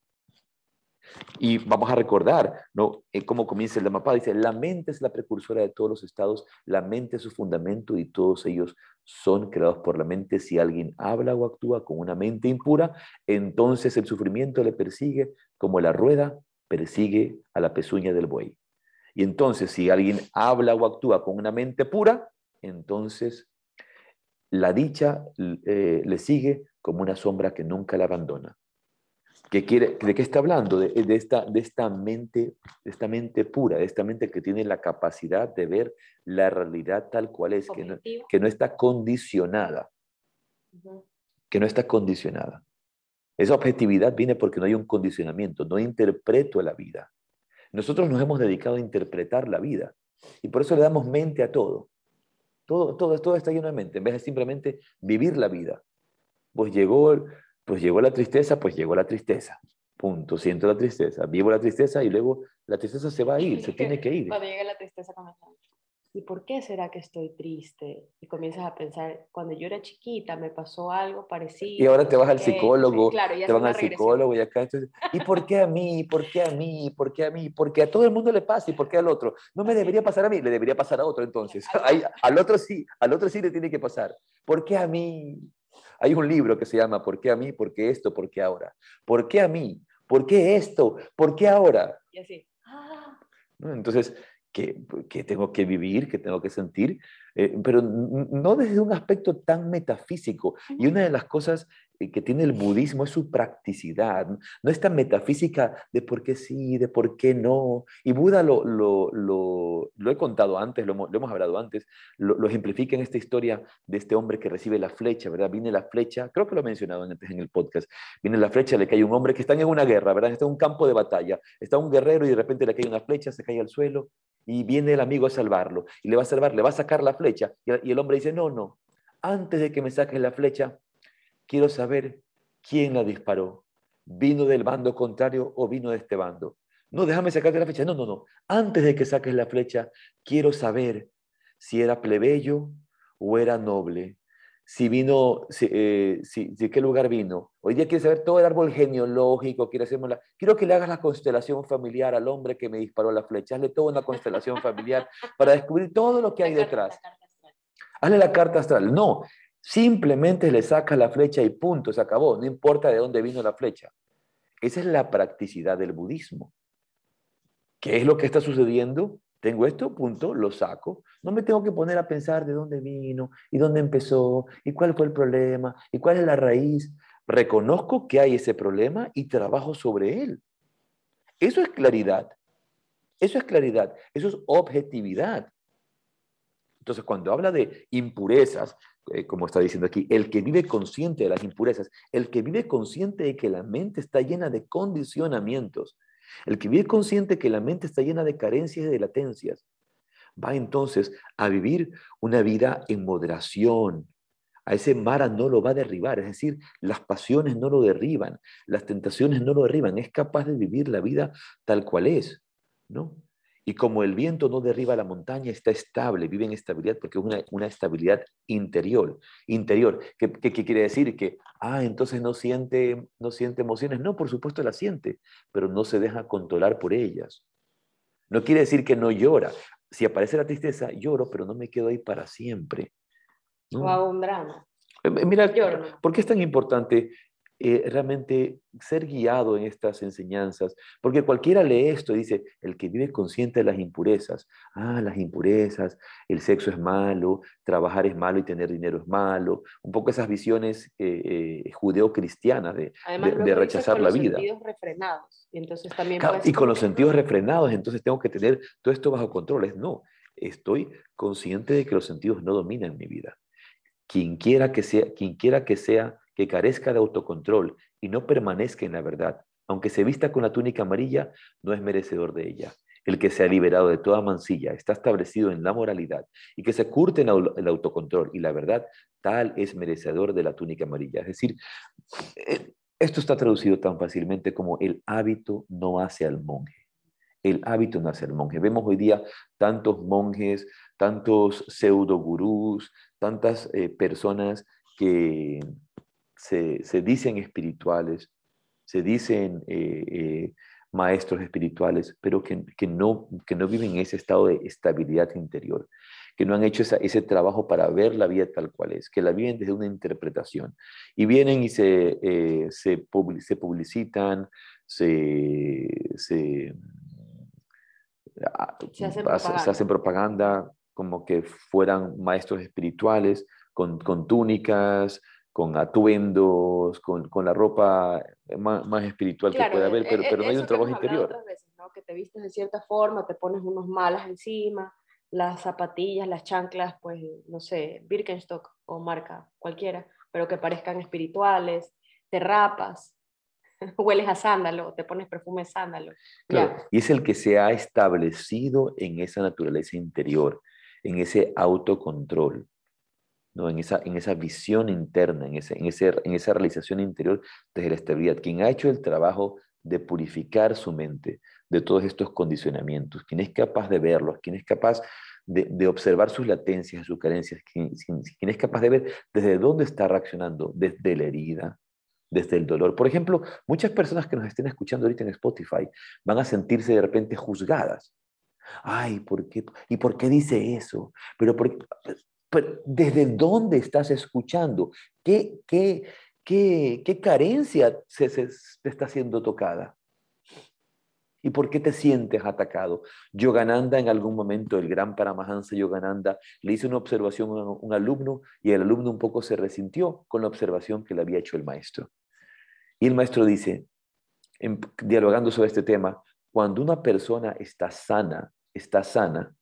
Y vamos a recordar, ¿no? Eh, cómo comienza el Dhammapada. Dice, la mente es la precursora de todos los estados, la mente es su fundamento y todos ellos son creados por la mente. Si alguien habla o actúa con una mente impura, entonces el sufrimiento le persigue como la rueda persigue a la pezuña del buey. Y entonces, si alguien habla o actúa con una mente pura, entonces la dicha eh, le sigue como una sombra que nunca la abandona. ¿Qué quiere, ¿De qué está hablando? De, esta, de, esta mente, de esta mente pura, de esta mente que tiene la capacidad de ver la realidad tal cual es, que no, que no, está condicionada. Que no está condicionada. Esa objetividad viene porque no hay un condicionamiento, no interpreto la vida. Nosotros nos hemos dedicado a interpretar la vida y por eso le damos mente a todo. Todo, todo, todo está lleno de mente, en vez de simplemente vivir la vida. Pues llegó, pues llegó la tristeza, pues llegó la tristeza. Punto. Siento la tristeza, vivo la tristeza y luego la tristeza se va a ir, se tiene que ir. Cuando llega la tristeza ¿y por qué será que estoy triste? Y comienzas a pensar, cuando yo era chiquita me pasó algo parecido. Y ahora te vas al psicólogo, te van al psicólogo y acá, ¿y por qué a mí? ¿Por qué a mí? ¿Por qué a mí? Porque a todo el mundo le pasa y por qué al otro. No me debería pasar a mí, le debería pasar a otro entonces. al otro sí, al otro sí le tiene que pasar. ¿Por qué a mí? Hay un libro que se llama ¿Por qué a mí? ¿Por qué esto? ¿Por qué ahora? ¿Por qué a mí? ¿Por qué esto? ¿Por qué ahora? Y así. Ah. Entonces, que, tengo que vivir, que tengo que sentir, eh, pero no desde un aspecto tan metafísico. Y una de las cosas que tiene el budismo es su practicidad, no esta metafísica de por qué sí, de por qué no. Y Buda lo, lo, lo, he contado antes, lo, hemos hablado antes, lo, ejemplifica en esta historia de este hombre que recibe la flecha, ¿verdad? Viene la flecha, creo que lo he mencionado antes en el podcast, viene la flecha, le cae un hombre que está en una guerra, ¿verdad? Está en un campo de batalla, está un guerrero y de repente le cae una flecha, se cae al suelo y viene el amigo a salvarlo y le va a salvar, le va a sacar la flecha y el hombre dice, no, no, antes de que me saques la flecha, quiero saber quién la disparó. ¿Vino del bando contrario o vino de este bando? No, déjame sacarte la flecha. No, no, no. Antes de que saques la flecha, quiero saber si era plebeyo o era noble. Si vino, si, eh, de qué lugar vino. Hoy día quiero saber todo el árbol genealógico, quiero, la, quiero que le hagas la constelación familiar al hombre que me disparó la flecha. Hazle toda una constelación familiar para descubrir todo lo que hay detrás. Hazle la carta astral. No, Simplemente le saca la flecha y punto, se acabó, no importa de dónde vino la flecha. Esa es la practicidad del budismo. ¿Qué es lo que está sucediendo? Tengo esto, punto, lo saco. No me tengo que poner a pensar de dónde vino y dónde empezó y cuál fue el problema y cuál es la raíz. Reconozco que hay ese problema y trabajo sobre él. Eso es claridad. Eso es claridad. Eso es objetividad. Entonces, cuando habla de impurezas, eh, como está diciendo aquí, el que vive consciente de las impurezas, el que vive consciente de que la mente está llena de condicionamientos, el que vive consciente de que la mente está llena de carencias y de latencias, va entonces a vivir una vida en moderación, A ese Mara no lo va a derribar, es decir, las pasiones no lo derriban, las tentaciones no lo derriban, es capaz de vivir la vida tal cual es, ¿no? Y como el viento no derriba la montaña, está estable, vive en estabilidad porque es una, una estabilidad interior. interior. ¿Qué, ¿Qué, quiere decir? Que, ah, entonces no siente, no siente emociones. No, por supuesto las siente, pero no se deja controlar por ellas. No quiere decir que no llora. Si aparece la tristeza, lloro, pero no me quedo ahí para siempre. ¿no? O hago un drama. Eh, mira, ¿por qué es tan importante eh, realmente ser guiado en estas enseñanzas, porque cualquiera lee esto y dice, el que vive consciente de las impurezas, ah, las impurezas, el sexo es malo, trabajar es malo y tener dinero es malo, un poco esas visiones eh, eh judeo-cristianas de, de, rechazar la vida. Sentidos refrenados. Y, entonces también y con los sentidos refrenados, entonces tengo que tener todo esto bajo control. Es no, estoy consciente de que los sentidos no dominan mi vida. Quien quiera que sea, quien quiera que sea que carezca de autocontrol y no permanezca en la verdad, aunque se vista con la túnica amarilla, no es merecedor de ella. El que se ha liberado de toda mancilla, está establecido en la moralidad y que se curte el autocontrol y la verdad, tal es merecedor de la túnica amarilla. Es decir, eh, esto está traducido tan fácilmente como el hábito no hace al monje. El hábito no hace al monje. Vemos hoy día tantos monjes, tantos pseudo gurús, tantas eh, personas que se, dicen espirituales, se dicen eh, eh, maestros espirituales, pero que, no, que no viven en ese estado de estabilidad interior, que no han hecho ese trabajo para ver la vida tal cual es, que la viven desde una interpretación. Y vienen y se, eh, se, publicitan, se, se, hacen propaganda como que fueran maestros espirituales, con, con túnicas, con atuendos, con, con la ropa más, espiritual que pueda haber, pero, e, pero no hay un trabajo interior. Otras veces, ¿no? Que te vistes de cierta forma, te pones unos malas encima, las zapatillas, las chanclas, pues, no sé, Birkenstock o marca cualquiera, pero que parezcan espirituales, te rapas, hueles a sándalo, te pones perfume sándalo. Claro, y es el que se ha establecido en esa naturaleza interior, en ese autocontrol. ¿No? en, esa, en esa visión interna, en, ese, en, ese, en esa realización interior desde la estabilidad. Quien ha hecho el trabajo de purificar su mente de todos estos condicionamientos, quien es capaz de verlos, quien es capaz de, de observar sus latencias, sus carencias, quien, quien, es capaz de ver desde dónde está reaccionando, desde la herida, desde el dolor. Por ejemplo, muchas personas que nos estén escuchando ahorita en Spotify van a sentirse de repente juzgadas. Ay, ¿por qué? ¿Y por qué dice eso? Pero por, ¿desde dónde estás escuchando? ¿Qué, qué, qué, qué carencia se, se, te está siendo tocada? ¿Y por qué te sientes atacado? Yogananda, en algún momento, el gran Paramahansa Yogananda, le hizo una observación a un alumno y el alumno un poco se resintió con la observación que le había hecho el maestro. Y el maestro dice, dialogando sobre este tema, cuando una persona está sana, está sana,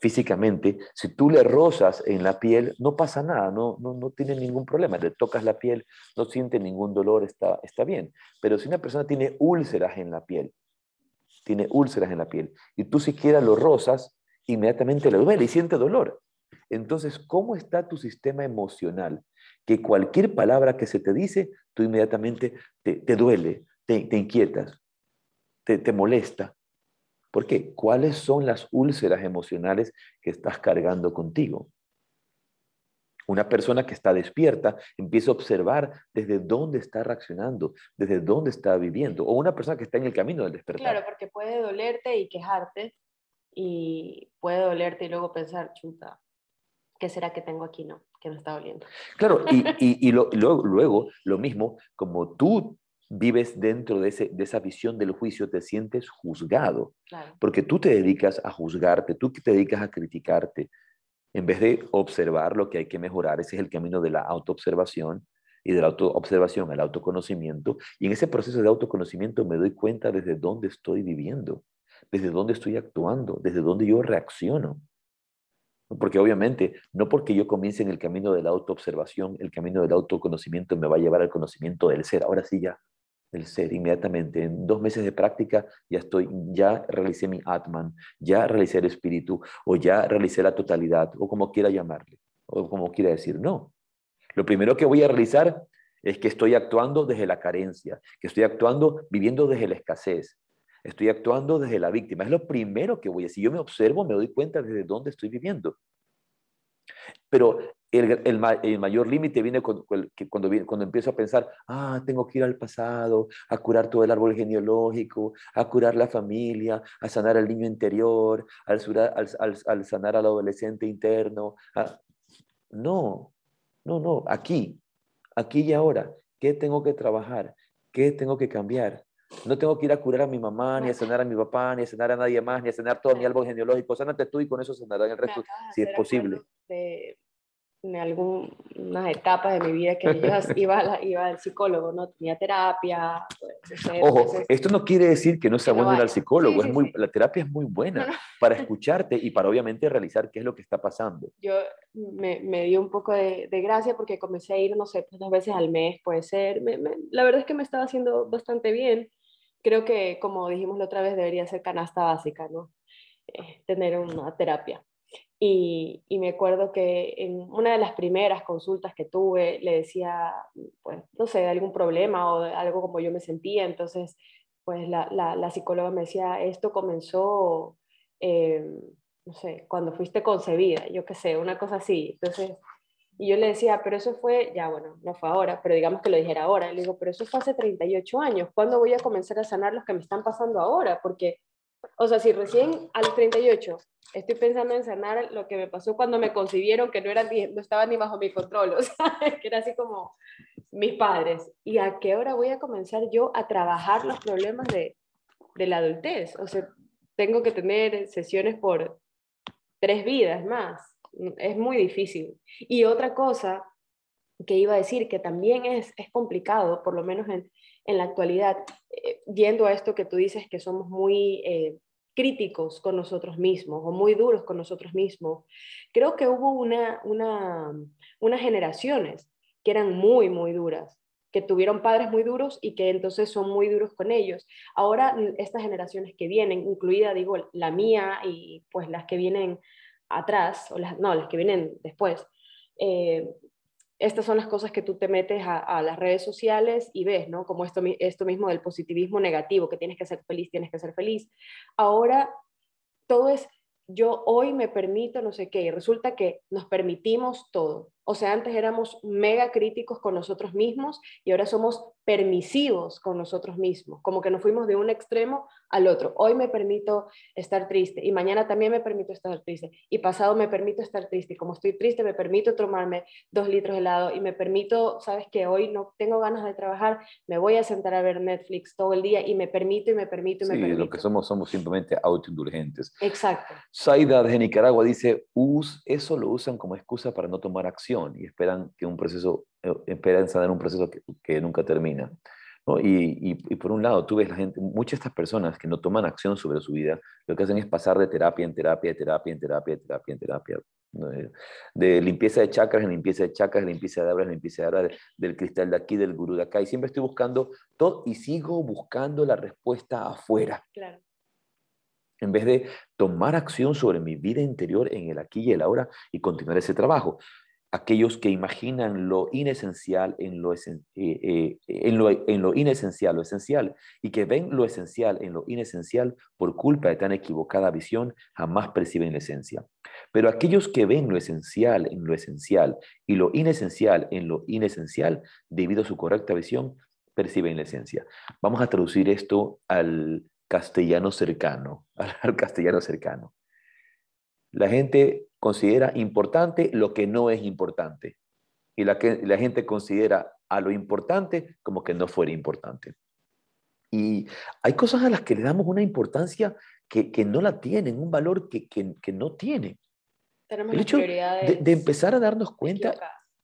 físicamente, si tú le rozas en la piel, no pasa nada, no, no, no tiene ningún problema. Le tocas la piel, no siente ningún dolor, está, está bien. Pero si una persona tiene úlceras en la piel, tiene úlceras en la piel, y tú siquiera lo rozas, inmediatamente le duele y siente dolor. Entonces, ¿cómo está tu sistema emocional? Que cualquier palabra que se te dice, tú inmediatamente te, te duele, te, te inquietas, te, te molesta. ¿Por qué? ¿Cuáles son las úlceras emocionales que estás cargando contigo? Una persona que está despierta empieza a observar desde dónde está reaccionando, desde dónde está viviendo. O una persona que está en el camino del despertar. Claro, porque puede dolerte y quejarte y puede dolerte y luego pensar, chuta, ¿qué será que tengo aquí? No, que me está doliendo. Claro, y, luego, luego, lo mismo, como tú vives dentro de, ese, de, esa visión del juicio, te sientes juzgado, porque tú te dedicas a juzgarte, tú te dedicas a criticarte, en vez de observar lo que hay que mejorar. Ese es el camino de la autoobservación y de la autoobservación al autoconocimiento. Y en ese proceso de autoconocimiento me doy cuenta desde dónde estoy viviendo, desde dónde estoy actuando, desde dónde yo reacciono. Porque obviamente, no porque yo comience en el camino de la autoobservación, el camino del autoconocimiento me va a llevar al conocimiento del ser. Ahora sí ya, el ser inmediatamente. En dos meses de práctica ya estoy, ya realicé mi Atman, ya realicé el espíritu, o ya realicé la totalidad, o como quiera llamarle, o como quiera decir. No. Lo primero que voy a realizar es que estoy actuando desde la carencia, que estoy actuando viviendo desde la escasez, estoy actuando desde la víctima. Es lo primero que voy a Si yo me observo, me doy cuenta desde dónde estoy viviendo. Pero el, mayor límite viene cuando, cuando, empiezo a pensar, ah, tengo que ir al pasado, a curar todo el árbol genealógico, a curar la familia, a sanar al niño interior, al, al, sanar al adolescente interno. No, no, no, aquí, aquí y ahora. ¿Qué tengo que trabajar? ¿Qué tengo que cambiar? No tengo que ir a curar a mi mamá, ni a sanar a mi papá, ni a sanar a nadie más, ni a sanar todo mi árbol genealógico. Sánate tú y con eso sanarán el resto, si es posible en algunas etapas de mi vida que yo iba, iba al psicólogo, ¿no? Tenía terapia. Pues, Ojo, esto no quiere decir que no sea bueno ir al psicólogo, es muy, la terapia es muy buena para escucharte y para obviamente realizar qué es lo que está pasando. Yo me, me dio un poco de, de, gracia porque comencé a ir, no sé, pues, dos veces al mes, puede ser. la verdad es que me estaba haciendo bastante bien. Creo que, como dijimos la otra vez, debería ser canasta básica, ¿no? Eh, tener una terapia. Y, me acuerdo que en una de las primeras consultas que tuve le decía, pues, no sé, de algún problema o algo como yo me sentía. Entonces, pues la, la, psicóloga me decía, esto comenzó, eh, no sé, cuando fuiste concebida, yo qué sé, una cosa así. Entonces, y yo le decía, pero eso fue, ya bueno, no fue ahora, pero digamos que lo dijera ahora. Le digo, pero eso fue hace 38 años. ¿Cuándo voy a comenzar a sanar los que me están pasando ahora? Porque o sea, si recién a los 38 estoy pensando en sanar lo que me pasó cuando me concibieron, que no, era no estaba ni bajo mi control, o sea, que era así como mis padres. ¿Y a qué hora voy a comenzar yo a trabajar los problemas de, de la adultez? O sea, tengo que tener sesiones por tres vidas más. Es muy difícil. Y otra cosa que iba a decir, que también es, es complicado, por lo menos en, en la actualidad, eh, viendo a esto que tú dices que somos muy eh, críticos con nosotros mismos o muy duros con nosotros mismos, creo que hubo una, una, unas generaciones que eran muy, muy duras que tuvieron padres muy duros y que entonces son muy duros con ellos. Ahora, estas generaciones que vienen, incluida, digo, la mía y pues las que vienen atrás, o las, no, las que vienen después, eh, estas son las cosas que tú te metes a, las redes sociales y ves, ¿no? Como esto, esto mismo del positivismo negativo, que tienes que ser feliz, tienes que ser feliz. Ahora todo es, yo hoy me permito no sé qué, y resulta que nos permitimos todo. O sea, antes éramos mega críticos con nosotros mismos y ahora somos permisivos con nosotros mismos, como que nos fuimos de un extremo al otro. Hoy me permito estar triste y mañana también me permito estar triste y pasado me permito estar triste y como estoy triste me permito tomarme dos litros de helado y me permito, sabes que hoy no tengo ganas de trabajar, me voy a sentar a ver Netflix todo el día y me permito y me permito y me permito. Sí, lo que somos somos simplemente autoindulgentes. Exacto. Saida de Nicaragua dice, Us, eso lo usan como excusa para no tomar acción y esperan que un proceso, eh, esperan sanar un proceso que, que nunca termina. Y, y, por un lado, tú ves la gente, muchas de estas personas que no toman acción sobre su vida, lo que hacen es pasar de terapia en terapia, de terapia en terapia, de terapia en terapia, de, limpieza de chakras en limpieza de chakras, de limpieza de abras en limpieza de abras, del cristal de aquí, del gurú de acá, y siempre estoy buscando todo y sigo buscando la respuesta afuera. Claro. En vez de tomar acción sobre mi vida interior en el aquí y el ahora y continuar ese trabajo aquellos que imaginan lo inesencial en lo, eh, eh, en, lo, en lo, inesencial, lo esencial, y que ven lo esencial en lo inesencial por culpa de tan equivocada visión, jamás perciben la esencia. Pero aquellos que ven lo esencial en lo esencial y lo inesencial en lo inesencial, debido a su correcta visión, perciben la esencia. Vamos a traducir esto al castellano cercano, al castellano cercano. La gente considera importante lo que no es importante. Y la, que, la gente considera a lo importante como que no fuera importante. Y hay cosas a las que le damos una importancia que, que no la tienen, un valor que, que, que no tienen. Tenemos El hecho de, de, empezar a darnos cuenta,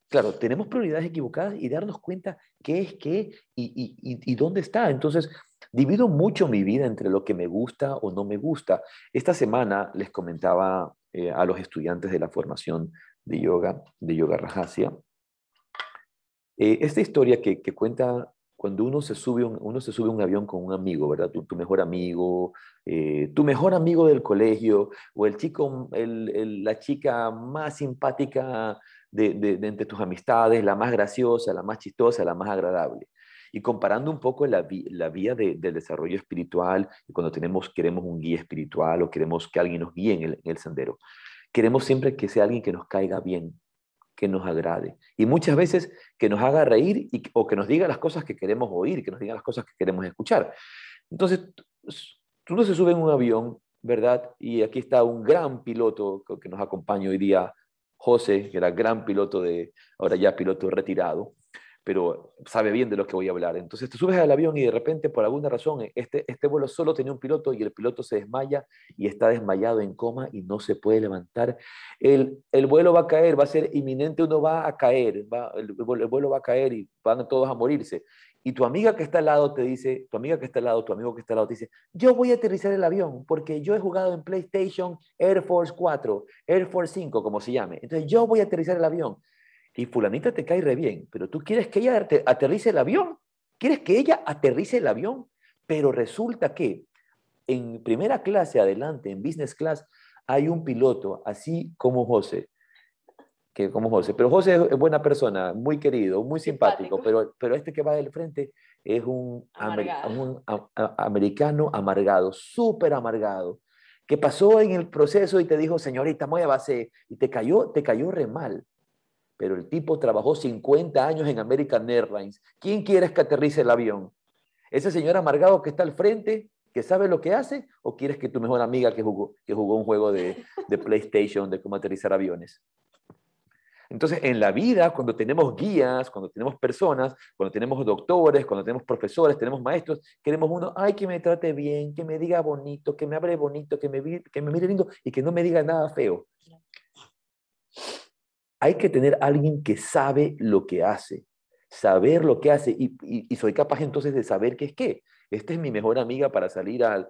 claro, tenemos prioridades equivocadas y darnos cuenta qué es qué y, y, y, dónde está. Entonces, divido mucho mi vida entre lo que me gusta o no me gusta. Esta semana les comentaba eh, a los estudiantes de la formación de yoga, de yoga Rajasya. Eh, esta historia que, cuenta cuando uno se sube un, uno se sube un avión con un amigo, ¿verdad? Tu, mejor amigo, eh, tu mejor amigo del colegio, o el chico, la chica más simpática de, entre tus amistades, la más graciosa, la más chistosa, la más agradable. Y comparando un poco la, la vía del desarrollo espiritual, cuando tenemos, queremos un guía espiritual o queremos que alguien nos guíe en el, en el sendero, queremos siempre que sea alguien que nos caiga bien, que nos agrade. Y muchas veces que nos haga reír o que nos diga las cosas que queremos oír, que nos diga las cosas que queremos escuchar. Entonces, tú no se sube en un avión, ¿verdad? Y aquí está un gran piloto que nos acompaña hoy día, José, que era gran piloto de, ahora ya piloto retirado pero sabe bien de lo que voy a hablar. Entonces te subes al avión y de repente, por alguna razón, este, este vuelo solo tenía un piloto y el piloto se desmaya y está desmayado en coma y no se puede levantar. El, el vuelo va a caer, va a ser inminente, uno va a caer, va, el, el, vuelo va a caer y van todos a morirse. Y tu amiga que está al lado te dice, tu amiga que está al lado, tu amigo que está al lado te dice, yo voy a aterrizar el avión porque yo he jugado en PlayStation Air Force 4, Air Force 5, como se llame. Entonces yo voy a aterrizar el avión y fulanita te cae re bien, pero tú quieres que ella aterrice el avión, quieres que ella aterrice el avión, pero resulta que en primera clase adelante, en business class, hay un piloto, así como José, que como José, pero José es buena persona, muy querido, muy simpático, Pero, pero este que va del frente es un, un americano amargado, súper amargado, que pasó en el proceso y te dijo, señorita, base y te cayó, te cayó re mal pero el tipo trabajó 50 años en American Airlines. ¿Quién quieres que aterrice el avión? ¿Ese señor amargado que está al frente, que sabe lo que hace? ¿O quieres que tu mejor amiga que jugó, que jugó un juego de, de PlayStation de cómo aterrizar aviones? Entonces, en la vida, cuando tenemos guías, cuando tenemos personas, cuando tenemos doctores, cuando tenemos profesores, tenemos maestros, queremos uno, ay, que me trate bien, que me diga bonito, que me hable bonito, que me, que me mire lindo y que no me diga nada feo hay que tener alguien que sabe lo que hace, saber lo que hace y, soy capaz entonces de saber qué es qué. Esta es mi mejor amiga para salir a,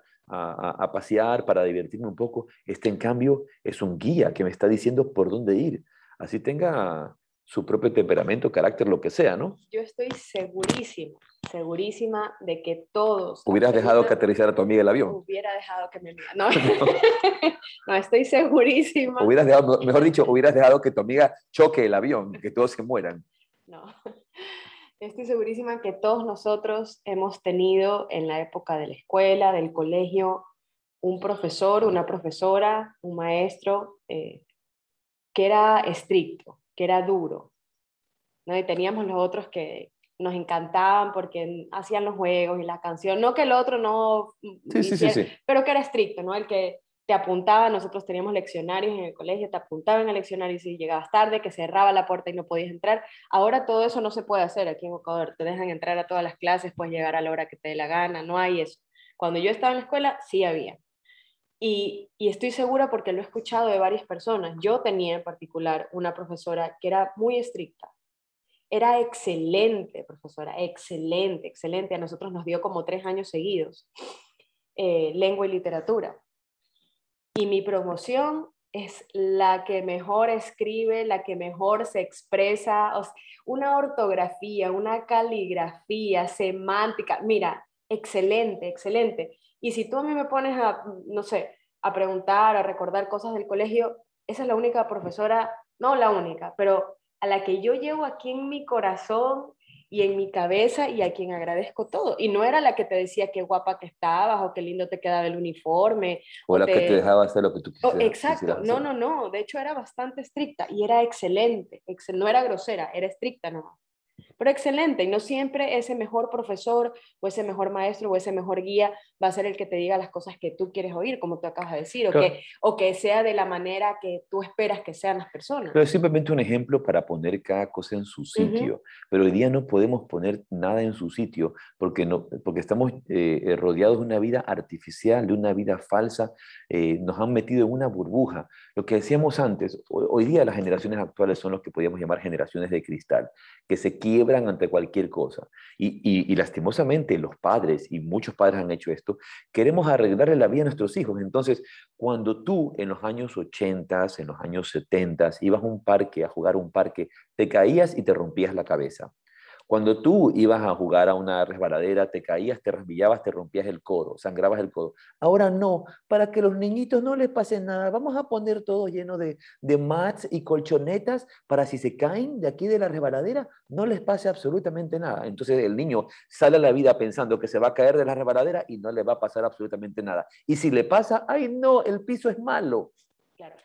pasear, para divertirme un poco. Este, en cambio, es un guía que me está diciendo por dónde ir. Así tenga su propio temperamento, carácter, lo que sea, ¿no? Yo estoy segurísima, segurísima de que todos... ¿Hubieras dejado que aterrizara tu amiga el avión? Hubiera dejado que mi amiga... No, no estoy segurísima. Hubieras dejado, mejor dicho, hubieras dejado que tu amiga choque el avión, que todos se mueran. No, estoy segurísima que todos nosotros hemos tenido en la época de la escuela, del colegio, un profesor, una profesora, un maestro eh, que era estricto, que era duro. ¿no? Y teníamos los otros que nos encantaban porque hacían los juegos y la canción. No que el otro no, sí, sí, sí, pero que era estricto, ¿no? El que te apuntaba, nosotros teníamos leccionarios en el colegio, te apuntaban el leccionario si llegabas tarde, que cerraba la puerta y no podías entrar. Ahora todo eso no se puede hacer aquí en Ecuador, te dejan entrar a todas las clases, puedes llegar a la hora que te dé la gana, no hay eso. Cuando yo estaba en la escuela, sí había. Y, estoy segura porque lo he escuchado de varias personas. Yo tenía en particular una profesora que era muy estricta. Era excelente, profesora, excelente, excelente. A nosotros nos dio como tres años seguidos, eh, lengua y literatura. Y mi promoción es la que mejor escribe, la que mejor se expresa, una ortografía, una caligrafía, semántica. Mira, excelente, excelente. Y si tú a mí me pones a, no sé, a preguntar, a recordar cosas del colegio, esa es la única profesora, no la única, pero a la que yo llevo aquí en mi corazón y en mi cabeza y a quien agradezco todo. Y no era la que te decía qué guapa que estabas o qué lindo te quedaba el uniforme. O, la que te dejaba hacer lo que tú quisieras. exacto, no, no, no. De hecho era bastante estricta y era excelente. No era grosera, era estricta nomás pero excelente. Y no siempre ese mejor profesor o ese mejor maestro o ese mejor guía va a ser el que te diga las cosas que tú quieres oír, como tú acabas de decir, o, que, o que sea de la manera que tú esperas que sean las personas. Pero es simplemente un ejemplo para poner cada cosa en su sitio. Pero hoy día no podemos poner nada en su sitio porque, no, porque estamos eh, rodeados de una vida artificial, de una vida falsa. Eh, nos han metido en una burbuja. Lo que decíamos antes, hoy día las generaciones actuales son los que podríamos llamar generaciones de cristal, que se quiebran ante cualquier cosa. Y, lastimosamente los padres, y muchos padres han hecho esto, queremos arreglarle la vida a nuestros hijos. Entonces, cuando tú en los años 80, en los años 70, ibas a un parque, a jugar un parque, te caías y te rompías la cabeza. Cuando tú ibas a jugar a una resbaladera, te caías, te rasbillabas, te rompías el codo, sangrabas el codo. Ahora no, para que los niñitos no les pase nada, vamos a poner todo lleno de, de mats y colchonetas para si se caen de aquí de la resbaladera, no les pase absolutamente nada. Entonces el niño sale a la vida pensando que se va a caer de la resbaladera y no le va a pasar absolutamente nada. Y si le pasa, ay no, el piso es malo. Claro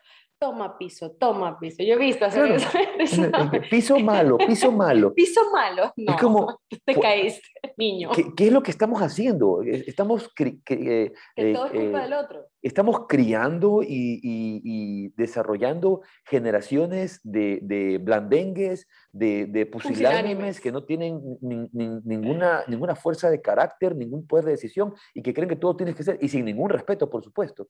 toma piso, toma piso. Yo he visto hacer eso. Piso malo, piso malo. Piso malo, no. Es como, te caíste, niño. ¿qué, es lo que estamos haciendo? Estamos... Eh, que todo es culpa eh, del otro. Estamos criando y, desarrollando generaciones de, de blandengues, de, de pusilánimes que no tienen ninguna, ninguna fuerza de carácter, ningún poder de decisión y que creen que todo tiene que ser, y sin ningún respeto, por supuesto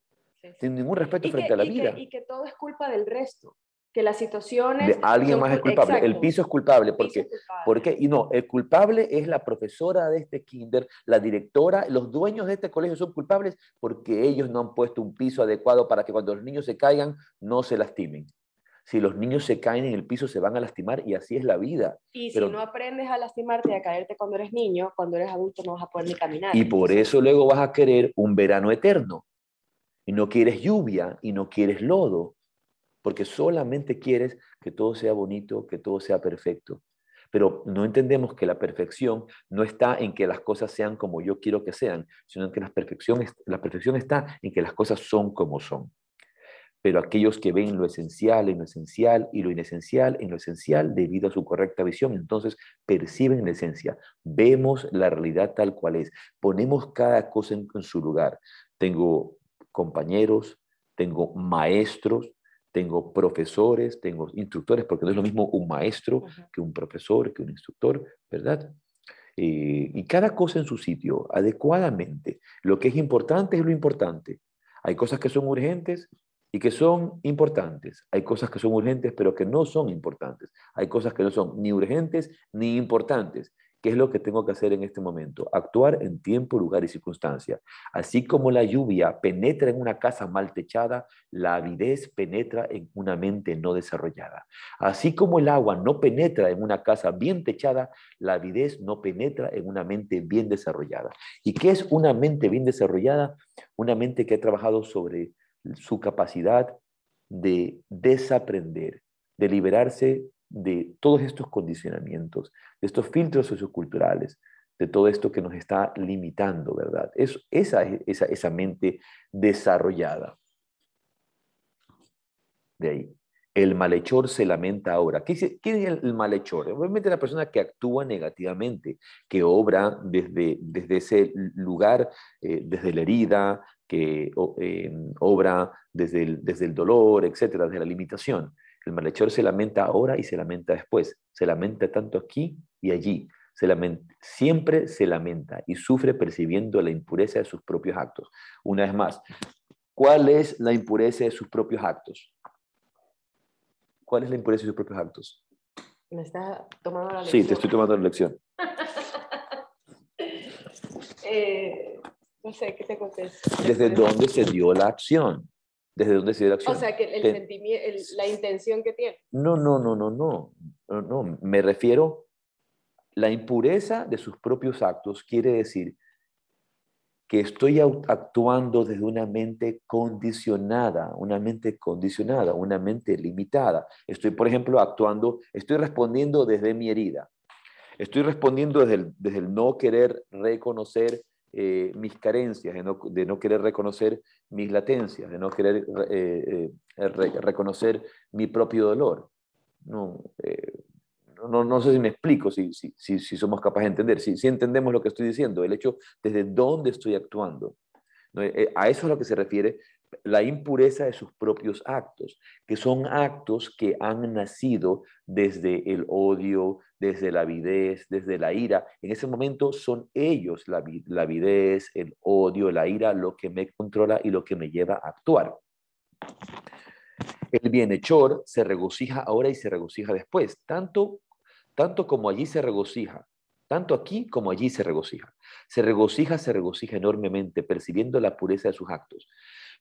sin ningún respeto frente a la vida. y que todo es culpa del resto, que las situaciones... De alguien más es culpable, el piso es culpable, porque, porque, y no, el culpable es la profesora de este kinder, la directora, los dueños de este colegio son culpables porque ellos no han puesto un piso adecuado para que cuando los niños se caigan no se lastimen. Si los niños se caen en el piso, se van a lastimar y así es la vida. Y si no aprendes a lastimarte y a caerte cuando eres niño, cuando eres adulto no vas a poder ni caminar. Y por eso luego vas a querer un verano eterno y no quieres lluvia y no quieres lodo, porque solamente quieres que todo sea bonito, que todo sea perfecto. Pero no entendemos que la perfección no está en que las cosas sean como yo quiero que sean, sino que la perfección, la perfección está en que las cosas son como son. Pero aquellos que ven lo esencial en lo esencial y lo inesencial en lo esencial debido a su correcta visión, entonces perciben la esencia, vemos la realidad tal cual es, ponemos cada cosa en su lugar. Tengo compañeros, tengo maestros, tengo profesores, tengo instructores, porque no es lo mismo un maestro que un profesor, que un instructor, ¿verdad? Eh, y cada cosa en su sitio, adecuadamente. Lo que es importante es lo importante. Hay cosas que son urgentes y que son importantes. Hay cosas que son urgentes pero que no son importantes. Hay cosas que no son ni urgentes ni importantes. ¿Qué es lo que tengo que hacer en este momento? Actuar en tiempo, lugar y circunstancia. Así como la lluvia penetra en una casa mal techada, la avidez penetra en una mente no desarrollada. Así como el agua no penetra en una casa bien techada, la avidez no penetra en una mente bien desarrollada. ¿Y qué es una mente bien desarrollada? Una mente que ha trabajado sobre su capacidad de desaprender, de liberarse de todos estos condicionamientos, de estos filtros socioculturales, de todo esto que nos está limitando, ¿verdad? Es, esa, esa, esa mente desarrollada. De ahí. El malhechor se lamenta ahora. ¿Qué es, el malhechor? Obviamente la persona que actúa negativamente, que obra desde, desde ese lugar, eh, desde la herida, que eh, obra desde el, desde el dolor, etcétera, desde la limitación. El malhechor se lamenta ahora y se lamenta después. Se lamenta tanto aquí y allí. Se lamenta, siempre se lamenta y sufre percibiendo la impureza de sus propios actos. Una vez más, ¿cuál es la impureza de sus propios actos? ¿Cuál es la impureza de sus propios actos? ¿Me estás tomando la lección? Sí, te estoy tomando la lección. Eh, no sé, ¿qué te contesto? ¿Desde dónde se dio la acción? Desde dónde se dio la acción. O sea, que el sentimiento, la intención que tiene. No, no, no, no, no, no, no. Me refiero, la impureza de sus propios actos quiere decir que estoy actuando desde una mente condicionada, una mente condicionada, una mente limitada. Estoy, por ejemplo, actuando, estoy respondiendo desde mi herida. Estoy respondiendo desde el, desde el no querer reconocer eh, mis carencias, de no, querer reconocer mis latencias, de no querer eh, eh, reconocer mi propio dolor. No, no, no, sé si me explico, si, si, si, somos capaces de entender, si, si entendemos lo que estoy diciendo, el hecho desde dónde estoy actuando. A eso es a lo que se refiere la impureza de sus propios actos, que son actos que han nacido desde el odio, desde la avidez, desde la ira. En ese momento son ellos, la, la avidez, el odio, la ira, lo que me controla y lo que me lleva a actuar. El bienhechor se regocija ahora y se regocija después, tanto, tanto como allí se regocija, tanto aquí como allí se regocija. Se regocija, se regocija enormemente, percibiendo la pureza de sus actos.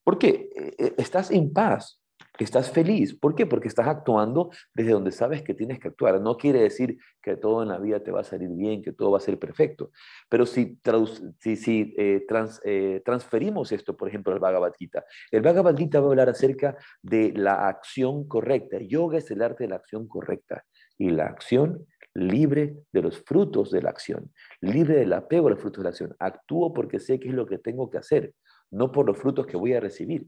Porque eh, estás en paz, Estás feliz. ¿Por qué? Porque estás actuando desde donde sabes que tienes que actuar. No quiere decir que todo en la vida te va a salir bien, que todo va a ser perfecto. Pero si, si, eh, eh, transferimos esto, por ejemplo, al Bhagavad Gita, el Bhagavad Gita va a hablar acerca de la acción correcta. Yoga es el arte de la acción correcta. Y la acción libre de los frutos de la acción, libre del apego a los frutos de la acción. Actúo porque sé qué es lo que tengo que hacer, no por los frutos que voy a recibir.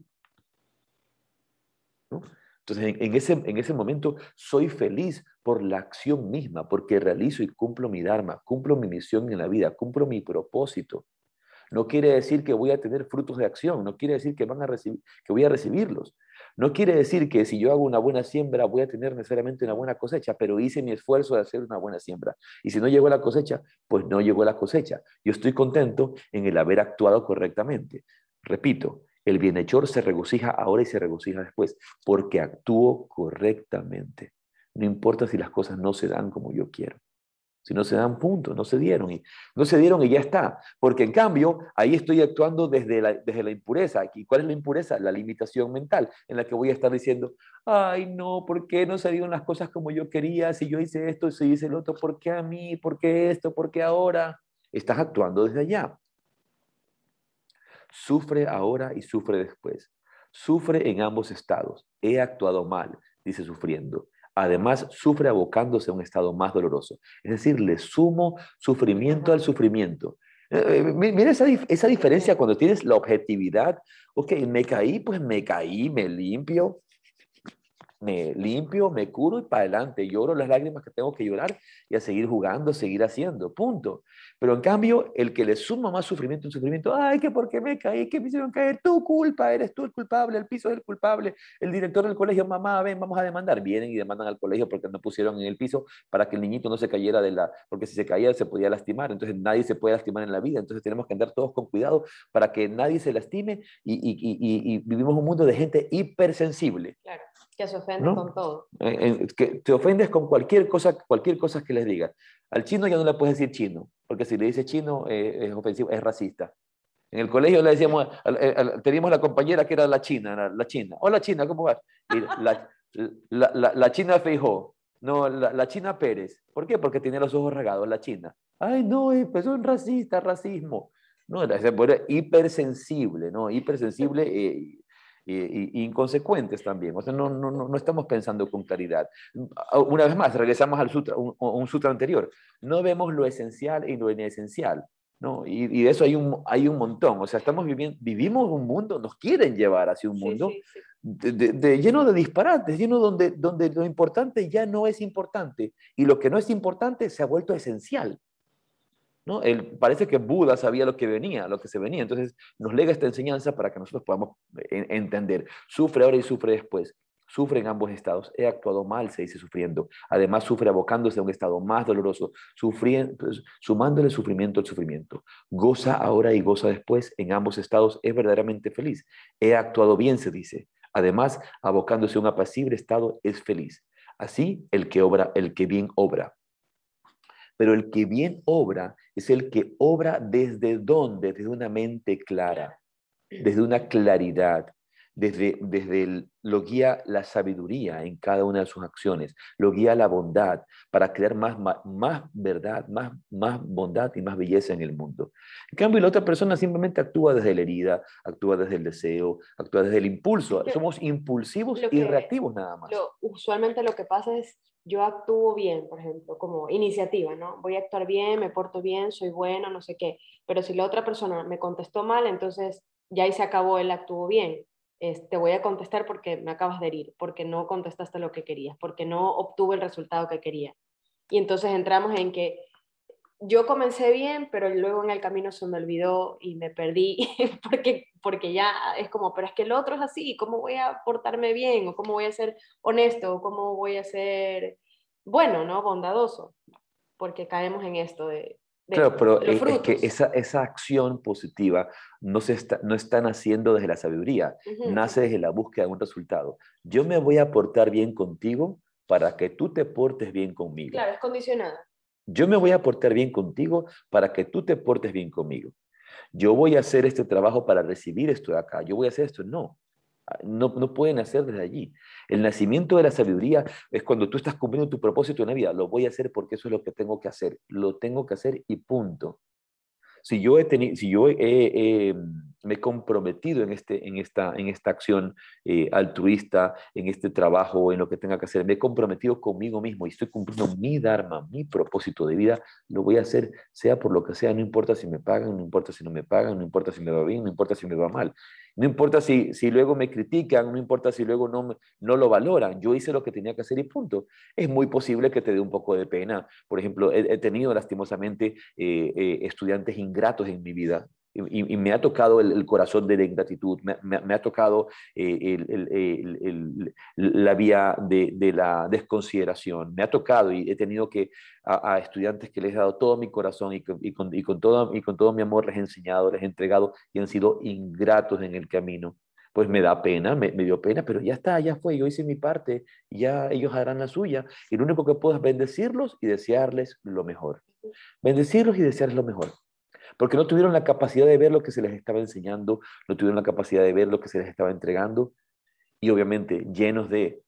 Entonces, en, ese, en ese momento soy feliz por la acción misma, porque realizo y cumplo mi Dharma, cumplo mi misión en la vida, cumplo mi propósito. No quiere decir que voy a tener frutos de acción, no quiere decir que, van a recibir, que voy a recibirlos. No quiere decir que si yo hago una buena siembra voy a tener necesariamente una buena cosecha, pero hice mi esfuerzo de hacer una buena siembra. Y si no llegó la cosecha, pues no llegó la cosecha. Yo estoy contento en el haber actuado correctamente. Repito, el bienhechor se regocija ahora y se regocija después, porque actuó correctamente. No importa si las cosas no se dan como yo quiero. Si no se dan puntos, no se dieron y no se dieron y ya está. Porque en cambio, ahí estoy actuando desde la, desde la impureza. ¿Y cuál es la impureza? La limitación mental, en la que voy a estar diciendo, ay, no, ¿por qué no se dieron las cosas como yo quería? Si yo hice esto, si hice el otro, ¿por qué a mí? ¿Por qué esto? ¿Por qué ahora? Estás actuando desde allá. Sufre ahora y sufre después. Sufre en ambos estados. He actuado mal, dice sufriendo. Además, sufre abocándose a un estado más doloroso. Es decir, le sumo sufrimiento al sufrimiento. Eh, eh, mira esa, esa diferencia cuando tienes la objetividad. Ok, me caí, pues me caí, me limpio, me limpio, me curo y para adelante. Lloro las lágrimas que tengo que llorar y a seguir jugando, seguir haciendo. Punto. Pero en cambio, el que le suma más sufrimiento, un sufrimiento, ay, que por qué me caí, que me hicieron caer, tu culpa, eres tú el culpable, el piso es el culpable, el director del colegio, mamá, ven, vamos a demandar. Vienen y demandan al colegio porque no pusieron en el piso para que el niñito no se cayera de la, porque si se caía se podía lastimar, entonces nadie se puede lastimar en la vida, entonces tenemos que andar todos con cuidado para que nadie se lastime y, y, y, vivimos un mundo de gente hipersensible. Claro. Que se ofende con todo. Eh, que te ofendes con cualquier cosa, cualquier cosa que les digas. Al chino ya no le puedes decir chino, porque si le dices chino eh, es ofensivo, es racista. En el colegio le decíamos, teníamos la compañera que era la china, la, china. Hola china, ¿cómo vas? la, la, la, china Feijó, no, la, china Pérez. ¿Por qué? Porque tiene los ojos regados, la china. Ay, no, pues un racista, racismo. No, es hipersensible, ¿no? Hipersensible. Eh, y, inconsecuentes también. O sea, no, no, no, estamos pensando con claridad. Una vez más, regresamos al sutra, un, un sutra anterior. No vemos lo esencial y lo inesencial. ¿no? Y, y, de eso hay un, hay un montón. O sea, estamos viviendo, vivimos un mundo, nos quieren llevar hacia un mundo De, lleno de disparates, lleno donde, donde lo importante ya no es importante y lo que no es importante se ha vuelto esencial. ¿No? parece que Buda sabía lo que venía, lo que se venía. Entonces nos lega esta enseñanza para que nosotros podamos eh, entender. Sufre ahora y sufre después. Sufre en ambos estados. He actuado mal, se dice sufriendo. Además, sufre abocándose a un estado más doloroso, pues, sumándole sufrimiento al sufrimiento. Goza ahora y goza después. En ambos estados es verdaderamente feliz. He actuado bien, se dice. Además, abocándose a un apacible estado es feliz. Así, el que obra, el que bien obra. Pero el que bien obra es el que obra desde dónde? Desde una mente clara, desde una claridad, desde, desde lo guía la sabiduría en cada una de sus acciones, lo guía la bondad para crear más, más, verdad, más, más bondad y más belleza en el mundo. En cambio, la otra persona simplemente actúa desde la herida, actúa desde el deseo, actúa desde el impulso. Somos impulsivos y reactivos nada más. usualmente lo que pasa es yo actúo bien, por ejemplo, como iniciativa, ¿no? Voy a actuar bien, me porto bien, soy bueno, no sé qué. Pero si la otra persona me contestó mal, entonces ya ahí se acabó el actúo bien. te voy a contestar porque me acabas de herir, porque no contestaste lo que querías, porque no obtuve el resultado que quería. Y entonces entramos en que yo comencé bien, pero luego en el camino se me olvidó y me perdí, porque, porque ya es como, pero es que el otro es así, ¿cómo voy a portarme bien? ¿O cómo voy a ser honesto? ¿O cómo voy a ser bueno, ¿no? Bondadoso, porque caemos en esto de... claro, pero es, que esa, esa acción positiva no, se está, no está naciendo desde la sabiduría, nace desde la búsqueda de un resultado. Yo me voy a portar bien contigo para que tú te portes bien conmigo. Claro, es condicionada. Yo me voy a portar bien contigo para que tú te portes bien conmigo. Yo voy a hacer este trabajo para recibir esto de acá. Yo voy a hacer esto. No. No, no pueden hacer desde allí. El nacimiento de la sabiduría es cuando tú estás cumpliendo tu propósito en la vida. Lo voy a hacer porque eso es lo que tengo que hacer. Lo tengo que hacer y punto. Si yo, he tenido, si yo he, me he comprometido en, este, en, esta, en esta acción eh, altruista, en este trabajo, en lo que tenga que hacer, me he comprometido conmigo mismo y estoy cumpliendo mi dharma, mi propósito de vida, lo voy a hacer, sea por lo que sea, no importa si me pagan, no importa si no me pagan, no importa si me va bien, no importa si me va mal. No importa si, si luego me critican, no importa si luego no, no lo valoran. Yo hice lo que tenía que hacer y punto. Es muy posible que te dé un poco de pena. Por ejemplo, he, tenido lastimosamente eh, eh, estudiantes ingratos en mi vida y, me ha tocado el, corazón de la ingratitud, me, ha tocado eh, la vía de, la desconsideración, me ha tocado y he tenido que a, estudiantes que les he dado todo mi corazón y, con, todo, y con todo mi amor les he enseñado, les he entregado y han sido ingratos en el camino. Pues me da pena, me, me dio pena, pero ya está, ya fue, yo hice mi parte, ya ellos harán la suya. Y lo único que puedo es bendecirlos y desearles lo mejor. Bendecirlos y desearles lo mejor porque no tuvieron la capacidad de ver lo que se les estaba enseñando, no tuvieron la capacidad de ver lo que se les estaba entregando, y obviamente llenos de,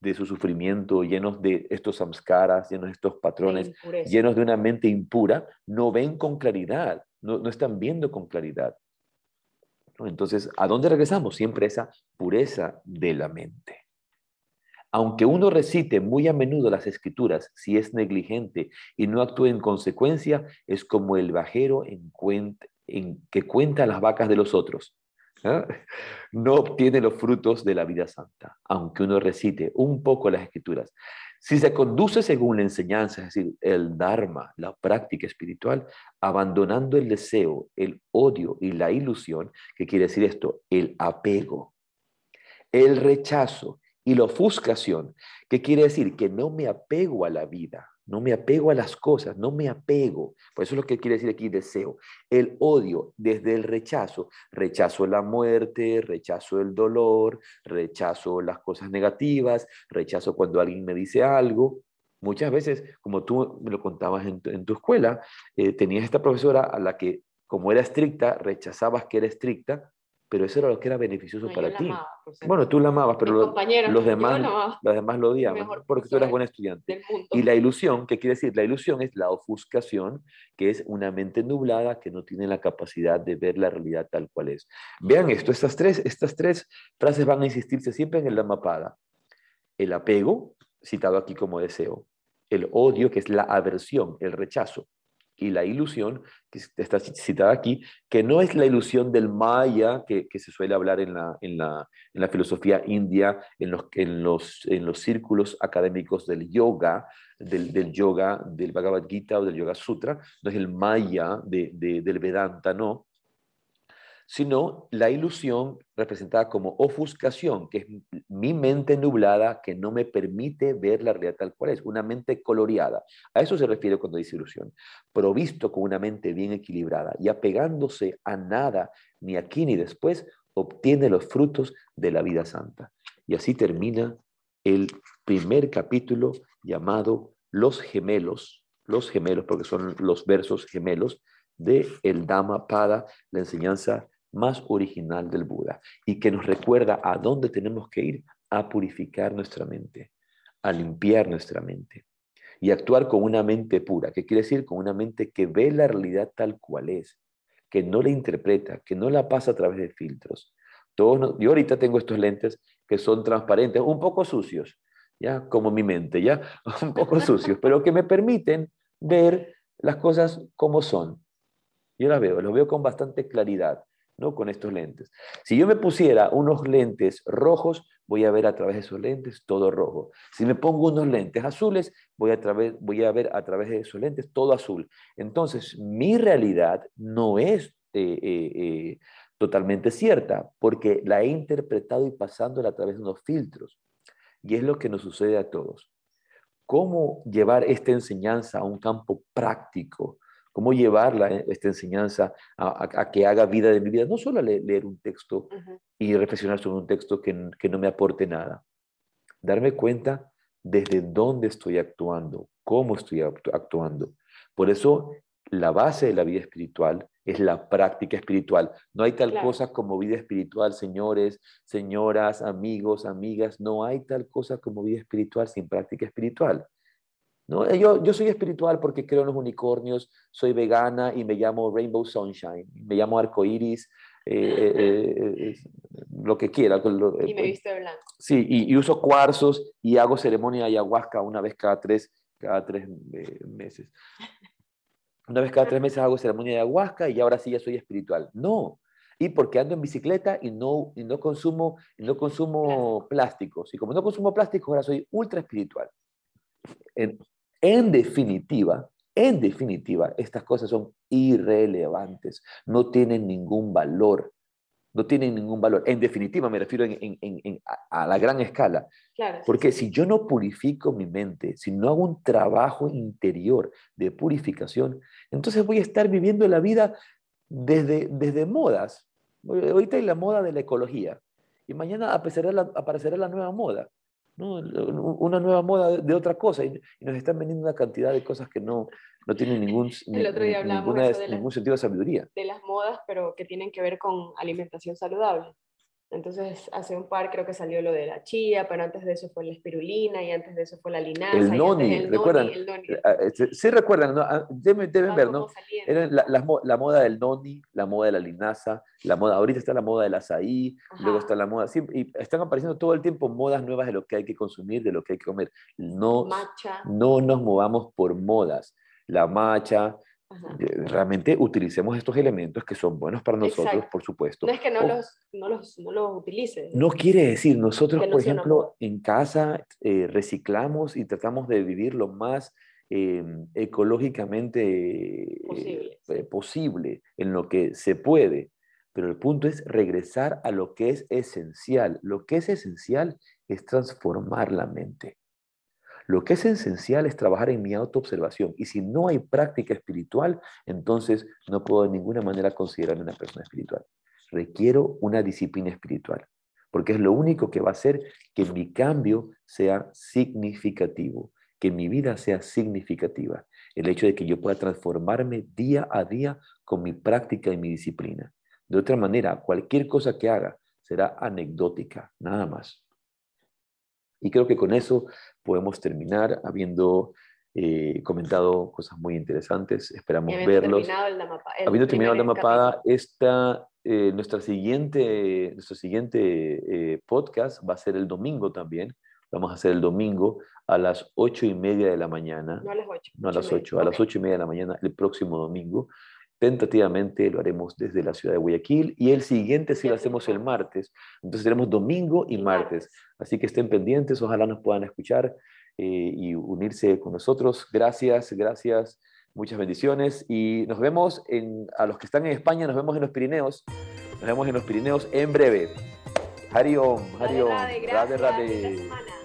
de su sufrimiento, llenos de estos samskaras, llenos de estos patrones, llenos de una mente impura, no ven con claridad, no, no están viendo con claridad. Entonces, ¿a dónde regresamos? Siempre esa pureza de la mente. Aunque uno recite muy a menudo las escrituras, si es negligente y no actúa en consecuencia, es como el bajero en, que cuenta las vacas de los otros. ¿ah? No obtiene los frutos de la vida santa, aunque uno recite un poco las escrituras. Si se conduce según la enseñanza, es decir, el Dharma, la práctica espiritual, abandonando el deseo, el odio y la ilusión, ¿qué quiere decir esto? El apego, el rechazo y la ofuscación, ¿qué quiere decir? Que no me apego a la vida, no me apego a las cosas, no me apego. Por eso es lo que quiere decir aquí deseo. El odio desde el rechazo. Rechazo la muerte, rechazo el dolor, rechazo las cosas negativas, rechazo cuando alguien me dice algo. Muchas veces, como tú me lo contabas en tu, escuela, eh, tenías esta profesora a la que, como era estricta, rechazabas que era estricta, pero eso era lo que era beneficioso para ti. bueno, tú la amabas, pero los, demás, los demás lo odiaban porque tú eras buen estudiante. Y la ilusión, ¿qué quiere decir? La ilusión es la ofuscación, que es una mente nublada que no tiene la capacidad de ver la realidad tal cual es. Vean esto, estas tres, estas tres frases van a insistirse siempre en el Dhammapada. El apego, citado aquí como deseo. El odio, que es la aversión, el rechazo y la ilusión, que está citada aquí, que no es la ilusión del maya que, se suele hablar en la, en la, en la filosofía india, en los, en, los, en los círculos académicos del yoga, del, del, yoga, del Bhagavad Gita o del Yoga Sutra, no es el maya de, del Vedanta, no, sino la ilusión representada como ofuscación, que es mi mente nublada que no me permite ver la realidad tal cual es, una mente coloreada. A eso se refiere cuando dice ilusión, provisto con una mente bien equilibrada y apegándose a nada, ni aquí ni después, obtiene los frutos de la vida santa. Y así termina el primer capítulo llamado Los gemelos, los gemelos, porque son los versos gemelos de el Dhammapada, la enseñanza más original del Buda y que nos recuerda a dónde tenemos que ir a purificar nuestra mente, a limpiar nuestra mente y actuar con una mente pura, que quiere decir con una mente que ve la realidad tal cual es, que no la interpreta, que no la pasa a través de filtros. Todos, yo ahorita tengo estos lentes que son transparentes, un poco sucios, ya como mi mente, ya un poco sucios, pero que me permiten ver las cosas como son. Yo las veo, los veo con bastante claridad. ¿No? Con estos lentes. Si yo me pusiera unos lentes rojos, voy a ver a través de esos lentes todo rojo. Si me pongo unos lentes azules, voy a, ver a través de esos lentes todo azul. Entonces, mi realidad no es eh, eh, eh, totalmente cierta, porque la he interpretado y pasándola a través de unos filtros. Y es lo que nos sucede a todos. ¿Cómo llevar esta enseñanza a un campo práctico? Cómo llevarla, eh, esta enseñanza, a, que haga vida de mi vida. No solo leer, un texto y reflexionar sobre un texto que, que no me aporte nada. Darme cuenta desde dónde estoy actuando, cómo estoy actuando. Por eso la base de la vida espiritual es la práctica espiritual. No hay tal cosa como vida espiritual, señores, señoras, amigos, amigas. No hay tal cosa como vida espiritual sin práctica espiritual. ¿No? Yo, yo soy espiritual porque creo en los unicornios, soy vegana y me llamo Rainbow Sunshine, me llamo arcoiris, eh, eh, eh, lo que quiera. y me visto de blanco. Sí, y, y, uso cuarzos y hago ceremonia de ayahuasca una vez cada tres, cada tres meses. Una vez cada tres meses hago ceremonia de ayahuasca y ahora sí ya soy espiritual. No. Y porque ando en bicicleta y no, y no consumo, y no consumo plásticos. Y como no consumo plásticos, ahora soy ultra espiritual. En, en definitiva, en definitiva, estas cosas son irrelevantes, no tienen ningún valor, no tienen ningún valor. En definitiva, me refiero a la gran escala. Porque si yo no purifico mi mente, si no hago un trabajo interior de purificación, entonces voy a estar viviendo la vida desde, desde modas. Ahorita hay la moda de la ecología y mañana aparecerá la, aparecerá la nueva moda. Una nueva moda de otra cosa y, nos están vendiendo una cantidad de cosas que no, no tienen ningún, ningún sentido de sabiduría. De las modas, pero que tienen que ver con alimentación saludable. Entonces, hace un par creo que salió lo de la chía, pero antes de eso fue la espirulina y antes de eso fue la linaza. El noni, ¿recuerdan? Ah, este, sí recuerdan, ¿no? Ah, deben, ver, ¿no? Era la, moda del noni, la moda de la linaza, la moda, ahorita está la moda del azaí, luego está la moda, y están apareciendo todo el tiempo modas nuevas de lo que hay que consumir, de lo que hay que comer. No, no nos movamos por modas. La macha, realmente utilicemos estos elementos que son buenos para nosotros, por supuesto. No es que no, los, no, los, no los utilices. No quiere decir, nosotros, por ejemplo, en casa eh, reciclamos y tratamos de vivir lo más em, ecológicamente posible, eh, posible en lo que se puede. Pero el punto es regresar a lo que es esencial. Lo que es esencial es transformar la mente. Lo que es esencial es trabajar en mi autoobservación. Y si no hay práctica espiritual, entonces no puedo de ninguna manera considerarme una persona espiritual. Requiero una disciplina espiritual, porque es lo único que va a hacer que mi cambio sea significativo, que mi vida sea significativa. El hecho de que yo pueda transformarme día a día con mi práctica y mi disciplina. De otra manera, cualquier cosa que haga será anecdótica, nada más. Y creo que con eso podemos terminar habiendo eh, comentado cosas muy interesantes. Esperamos verlos. habiendo terminado el Damapada, esta, eh, nuestra siguiente, nuestro siguiente eh, podcast va a ser el domingo también. Vamos a hacer el domingo a las ocho y media de la mañana. No a las ocho. No a las ocho, a las ocho y media de la mañana el próximo domingo. Tentativamente lo haremos desde la ciudad de Guayaquil y el siguiente sí lo hacemos el martes. Entonces tenemos domingo y martes. Así que estén pendientes, ojalá nos puedan escuchar eh, y unirse con nosotros. Gracias, gracias, muchas bendiciones y nos vemos en, a los que están en España, nos vemos en los Pirineos. Nos vemos en los Pirineos en breve. Hariom, Hariom, Rade, rade.